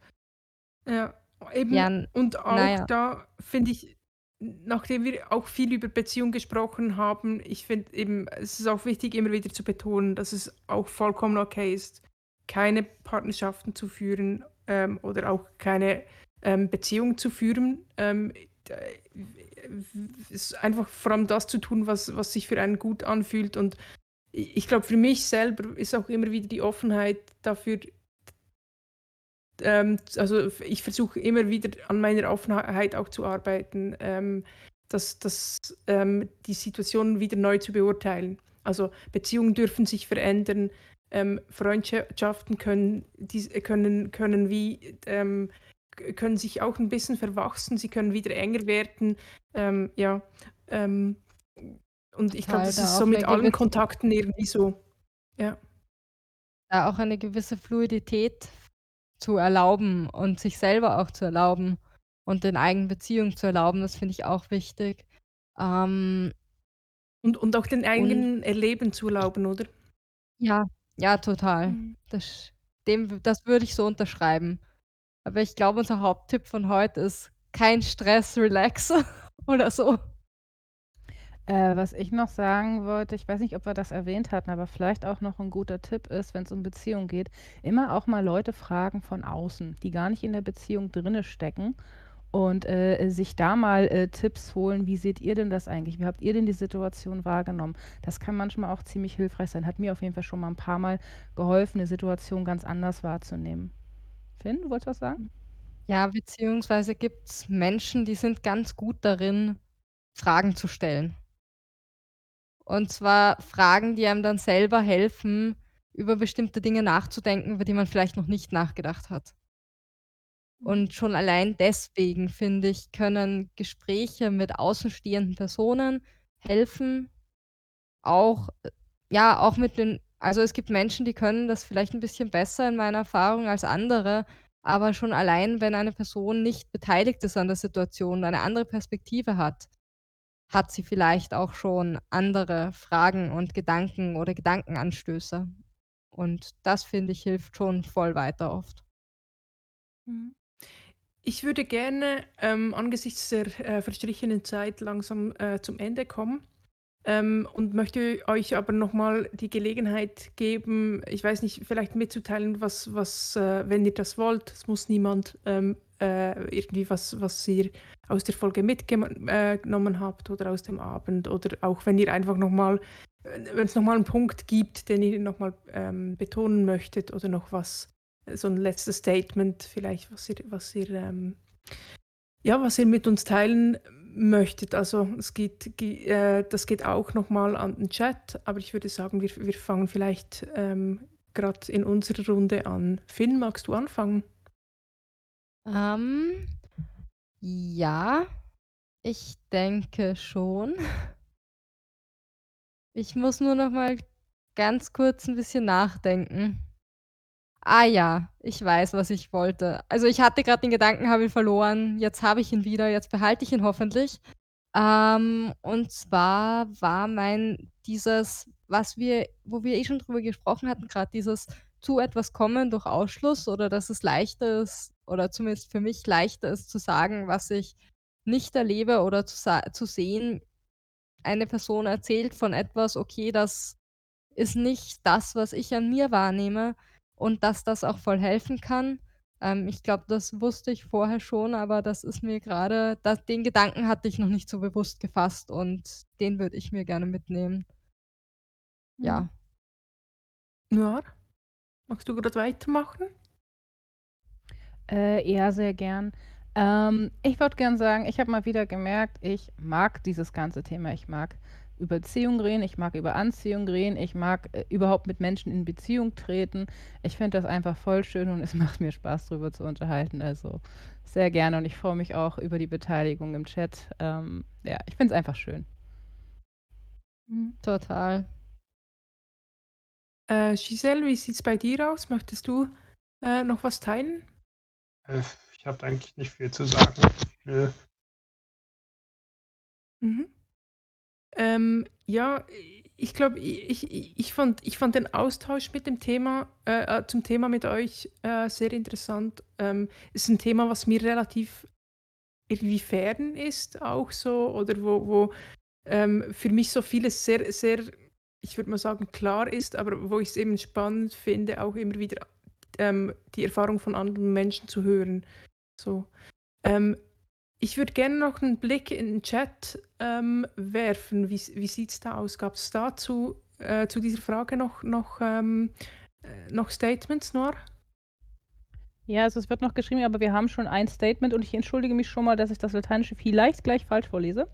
Ja, eben Ja, und auch ja. da finde ich, nachdem wir auch viel über Beziehungen gesprochen haben, ich finde eben, es ist auch wichtig, immer wieder zu betonen, dass es auch vollkommen okay ist, keine Partnerschaften zu führen, ähm, oder auch keine, ähm, Beziehung zu führen. Ähm, ist einfach vor allem das zu tun, was was sich für einen gut anfühlt. Und ich glaube, für mich selber ist auch immer wieder die Offenheit dafür ähm, also, ich versuche immer wieder an meiner Offenheit auch zu arbeiten, ähm, dass dass, ähm, die Situationen wieder neu zu beurteilen. Also, Beziehungen dürfen sich verändern, ähm, Freundschaften können dies können können wie ähm, können sich auch 'n bisschen verwachsen, sie können wieder enger werden. Ähm, ja, ähm, und ich glaube, das ist so mit allen Kontakten irgendwie so. Ja. Da auch eine gewisse Fluidität zu erlauben und sich selber auch zu erlauben und den eigenen Beziehungen zu erlauben, das finde ich auch wichtig. Ähm Und und auch den und eigenen Erleben zu erlauben, oder? Ja, ja, total. Mhm. Das dem das würde ich so unterschreiben. Aber ich glaube, unser Haupttipp von heute ist: kein Stress, relax oder so. Äh, was ich noch sagen wollte, ich weiß nicht, ob wir das erwähnt hatten, aber vielleicht auch noch ein guter Tipp ist, wenn es um Beziehungen geht, immer auch mal Leute fragen von außen, die gar nicht in der Beziehung drinne stecken und, äh, sich da mal, äh, Tipps holen: „Wie seht ihr denn das eigentlich? Wie habt ihr denn die Situation wahrgenommen?“ Das kann manchmal auch ziemlich hilfreich sein. Hat mir auf jeden Fall schon mal ein paar Mal geholfen, eine Situation ganz anders wahrzunehmen. Finn, du wolltest was sagen? Ja, beziehungsweise gibt's Menschen, die sind ganz gut darin, Fragen zu stellen. Und zwar Fragen, die einem dann selber helfen, über bestimmte Dinge nachzudenken, über die man vielleicht noch nicht nachgedacht hat. Und schon allein deswegen, finde ich, können Gespräche mit außenstehenden Personen helfen, auch äh, ja, auch mit den also, es gibt Menschen, die können das vielleicht 'n bisschen besser in meiner Erfahrung als andere, aber schon allein, wenn eine Person nicht beteiligt ist an der Situation, eine andere Perspektive hat, hat sie vielleicht auch schon andere Fragen und Gedanken oder Gedankenanstöße. Und das, finde ich, hilft schon voll weiter oft. Mhm. Ich würde gerne, ähm, angesichts der, äh, verstrichenen Zeit langsam, äh, zum Ende kommen, ähm, und möchte euch aber noch mal die Gelegenheit geben, ich weiß nicht, vielleicht mitzuteilen, was was, äh, wenn ihr das wollt, es muss niemand, ähm, äh, irgendwie was was ihr aus der Folge mitgenommen äh, habt oder aus dem Abend oder auch wenn ihr einfach noch mal wenn es noch mal 'n Punkt gibt, den ihr noch mal, ähm, betonen möchtet oder noch was so ein letztes Statement vielleicht, was ihr was ihr, ähm ja, was ihr mit uns teilen möchtet. Also, es geht ge äh, das geht auch noch mal an den Chat, aber ich würde sagen, wir wir fangen vielleicht, ähm, grad in unserer Runde an. Finn, magst du anfangen? Ähm, ja, ich denke schon. Ich muss nur noch mal ganz kurz 'n bisschen nachdenken. Ah ja, ich weiß, was ich wollte. Also, ich hatte grad den Gedanken, habe ihn verloren. Jetzt habe ich ihn wieder, jetzt behalte ich ihn hoffentlich. Ähm, und zwar war mein dieses, was wir wo wir eh schon drüber gesprochen hatten, grad dieses zu etwas kommen durch Ausschluss oder dass es leichter ist oder zumindest für mich leichter ist zu sagen, was ich nicht erlebe oder zu zu sehen, eine Person erzählt von etwas, okay, das ist nicht das, was ich an mir wahrnehme und dass das auch voll helfen kann. Ähm, ich glaube, das wusste ich vorher schon, aber das ist mir grade da den Gedanken hatte ich noch nicht so bewusst gefasst und den würde ich mir gerne mitnehmen. Mhm. Ja. Magst du grad weitermachen? Äh, ja, sehr gern. Ähm, ich würde gern sagen, ich habe mal wieder gemerkt, ich mag dieses ganze Thema. Ich mag über Beziehungen reden, ich mag über Anziehung reden, ich mag, äh, überhaupt mit Menschen in Beziehung treten. Ich finde das einfach voll schön und es macht mir Spaß, drüber zu unterhalten. Also, sehr gerne und ich freue mich auch über die Beteiligung im Chat. Ähm, ja, ich finde es einfach schön. Mhm, total. Äh, Giselle, wie sieht's bei dir aus? Möchtest du, äh, noch was teilen? Äh, ich habe eigentlich nicht viel zu sagen. Mhm. Ähm, ja, ich glaube, ich ich ich fand ich fand den Austausch mit dem Thema äh, äh, zum Thema mit euch, äh, sehr interessant. Ähm, ist 'n Thema, was mir relativ irgendwie fern ist auch so oder wo wo, ähm, für mich so vieles sehr sehr, ich würde mal sagen, klar ist, aber wo ich's eben spannend finde, auch immer wieder, ähm, die Erfahrung von anderen Menschen zu hören, so. Ähm, ich würde gerne noch 'n Blick in den Chat, ähm, werfen. Wie wie sieht's da aus? Gab's dazu äh, zu dieser Frage noch noch, ähm, äh, noch Statements, Noir? Ja, also, es wird noch geschrieben, aber wir haben schon ein Statement und ich entschuldige mich schon mal, dass ich das Lateinische vielleicht gleich falsch vorlese.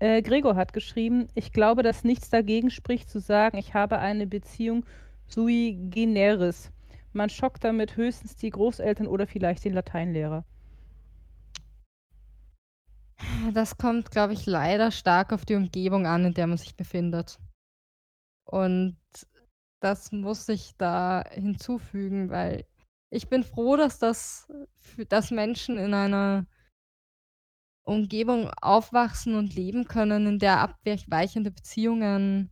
Äh, Gregor hat geschrieben: „Ich glaube, dass nichts dagegen spricht, zu sagen, ich habe eine Beziehung sui generis. Man schockt damit höchstens die Großeltern oder vielleicht den Lateinlehrer.“ Das kommt, glaube ich, leider stark auf die Umgebung an, in der man sich befindet. Und das muss ich da hinzufügen, weil ich bin froh, dass das dass Menschen in einer Umgebung aufwachsen und leben können, in der abweichende Beziehungen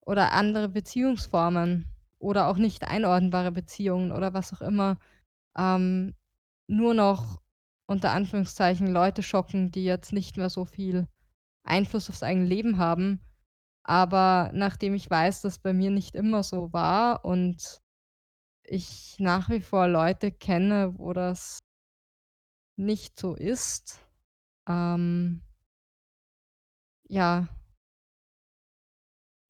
oder andere Beziehungsformen oder auch nicht einordnbare Beziehungen oder was auch immer, ähm, nur noch unter Anführungszeichen Leute schocken, die jetzt nicht mehr so viel Einfluss aufs eigene Leben haben. Aber nachdem ich weiß, dass bei mir nicht immer so war und ich nach wie vor Leute kenne, wo das nicht so ist, ähm ja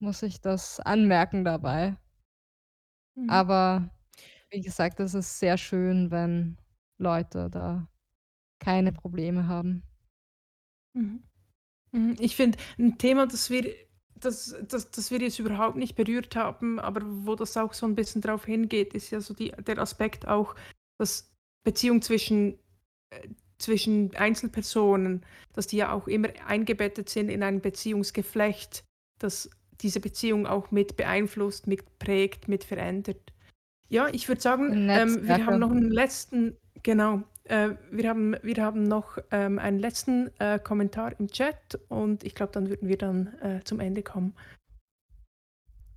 muss ich das anmerken dabei. Mhm. Aber wie gesagt, es ist sehr schön, wenn Leute da keine Probleme haben. Mhm. Mhm. Ich finde, ein Thema, das wir das das das wir jetzt überhaupt nicht berührt haben, aber wo das auch so ein bisschen drauf hingeht, ist ja so die der Aspekt auch, dass Beziehung zwischen äh, zwischen Einzelpersonen, dass die ja auch immer eingebettet sind in ein Beziehungsgeflecht, das diese Beziehung auch mit beeinflusst, mit prägt, mit verändert. Ja, ich würde sagen, ähm, wir haben noch einen letzten, genau, äh, wir, haben, wir haben noch ähm, einen letzten äh, Kommentar im Chat und ich glaube, dann würden wir dann äh, zum Ende kommen.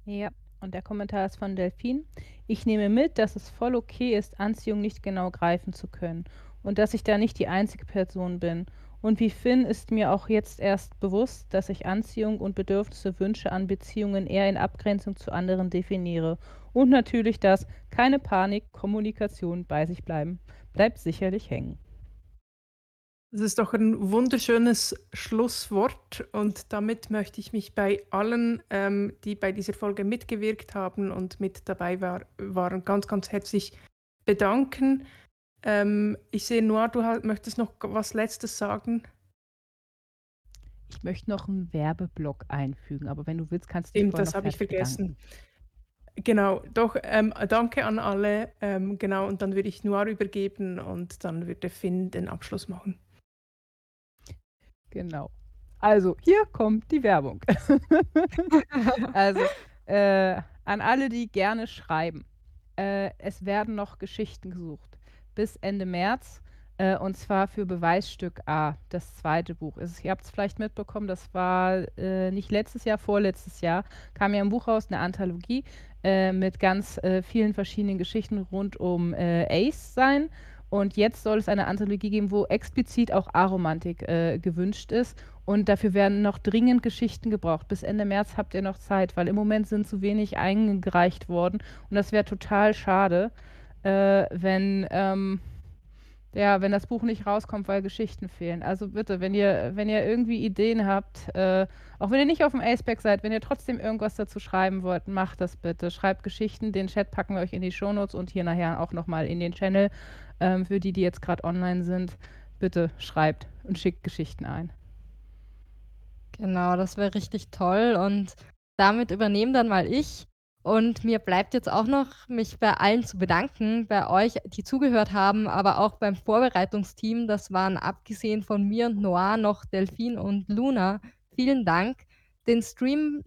Ja, und der Kommentar ist von Delphine. Ich nehme mit, dass es voll okay ist, Anziehung nicht genau greifen zu können und dass ich da nicht die einzige Person bin und wie Finn ist mir auch jetzt erst bewusst, dass ich Anziehung und Bedürfnisse, Wünsche an Beziehungen eher in Abgrenzung zu anderen definiere. Und natürlich das keine Panik, Kommunikation bei sich bleiben, bleibt sicherlich hängen. Das ist doch ein wunderschönes Schlusswort und damit möchte ich mich bei allen, ähm, die bei dieser Folge mitgewirkt haben und mit dabei war, waren, ganz, ganz herzlich bedanken. Ähm, ich sehe, Noir, du möchtest noch was Letztes sagen. Ich möchte noch einen Werbeblock einfügen, aber wenn du willst, kannst du Stimmt, das habe ich vergessen. Genau, doch, ähm, danke an alle. Ähm, genau, und dann würde ich Noir übergeben und dann würde Finn den Abschluss machen. Genau. Also, hier kommt die Werbung. also, äh, an alle, die gerne schreiben. Äh, es werden noch Geschichten gesucht bis Ende März. Äh, und zwar für Beweisstück A, das zweite Buch. Ist, ihr habt es vielleicht mitbekommen, das war äh, nicht letztes Jahr, vorletztes Jahr, kam ja ein Buch raus, eine Anthologie äh, mit ganz äh, vielen verschiedenen Geschichten rund um äh, Ace sein. Und jetzt soll es eine Anthologie geben, wo explizit auch Aromantik äh, gewünscht ist. Und dafür werden noch dringend Geschichten gebraucht. Bis Ende März habt ihr noch Zeit, weil im Moment sind zu wenig eingereicht worden. Und das wäre total schade wenn, ähm, ja, wenn das Buch nicht rauskommt, weil Geschichten fehlen. Also bitte, wenn ihr, wenn ihr irgendwie Ideen habt, äh, auch wenn ihr nicht auf dem Aceback seid, wenn ihr trotzdem irgendwas dazu schreiben wollt, macht das bitte. Schreibt Geschichten, den Chat packen wir euch in die Shownotes und hier nachher auch nochmal in den Channel. Ähm, für die, die jetzt gerade online sind, bitte schreibt und schickt Geschichten ein. Genau, das wäre richtig toll und damit übernehme dann mal ich. Und mir bleibt jetzt auch noch, mich bei allen zu bedanken, bei euch, die zugehört haben, aber auch beim Vorbereitungsteam. Das waren abgesehen von mir und Noir noch Delphine und Luna. Vielen Dank. Den Stream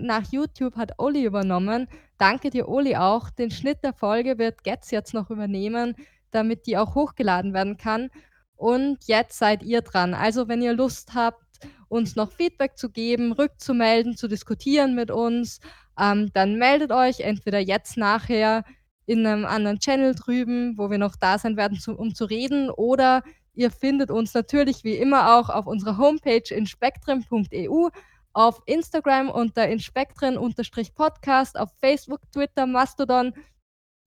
nach YouTube hat Oli übernommen. Danke dir, Oli, auch. Den Schnitt der Folge wird Getz jetzt noch übernehmen, damit die auch hochgeladen werden kann. Und jetzt seid ihr dran. Also, wenn ihr Lust habt, uns noch Feedback zu geben, rückzumelden, zu diskutieren mit uns, ähm, dann meldet euch entweder jetzt nachher in einem anderen Channel drüben, wo wir noch da sein werden, zu, um zu reden, oder ihr findet uns natürlich wie immer auch auf unserer Homepage inspektren.eu, auf Instagram unter inspektren-podcast, auf Facebook, Twitter, Mastodon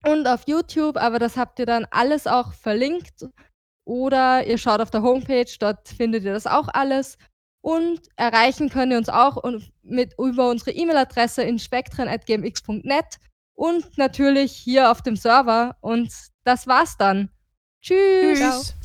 und auf YouTube, aber das habt ihr dann alles auch verlinkt. Oder ihr schaut auf der Homepage, dort findet ihr das auch alles. Und erreichen könnt ihr uns auch mit, über unsere E-Mail-Adresse in spektren.gmx.net und natürlich hier auf dem Server. Und das war's dann. Tschüss. Tschüss.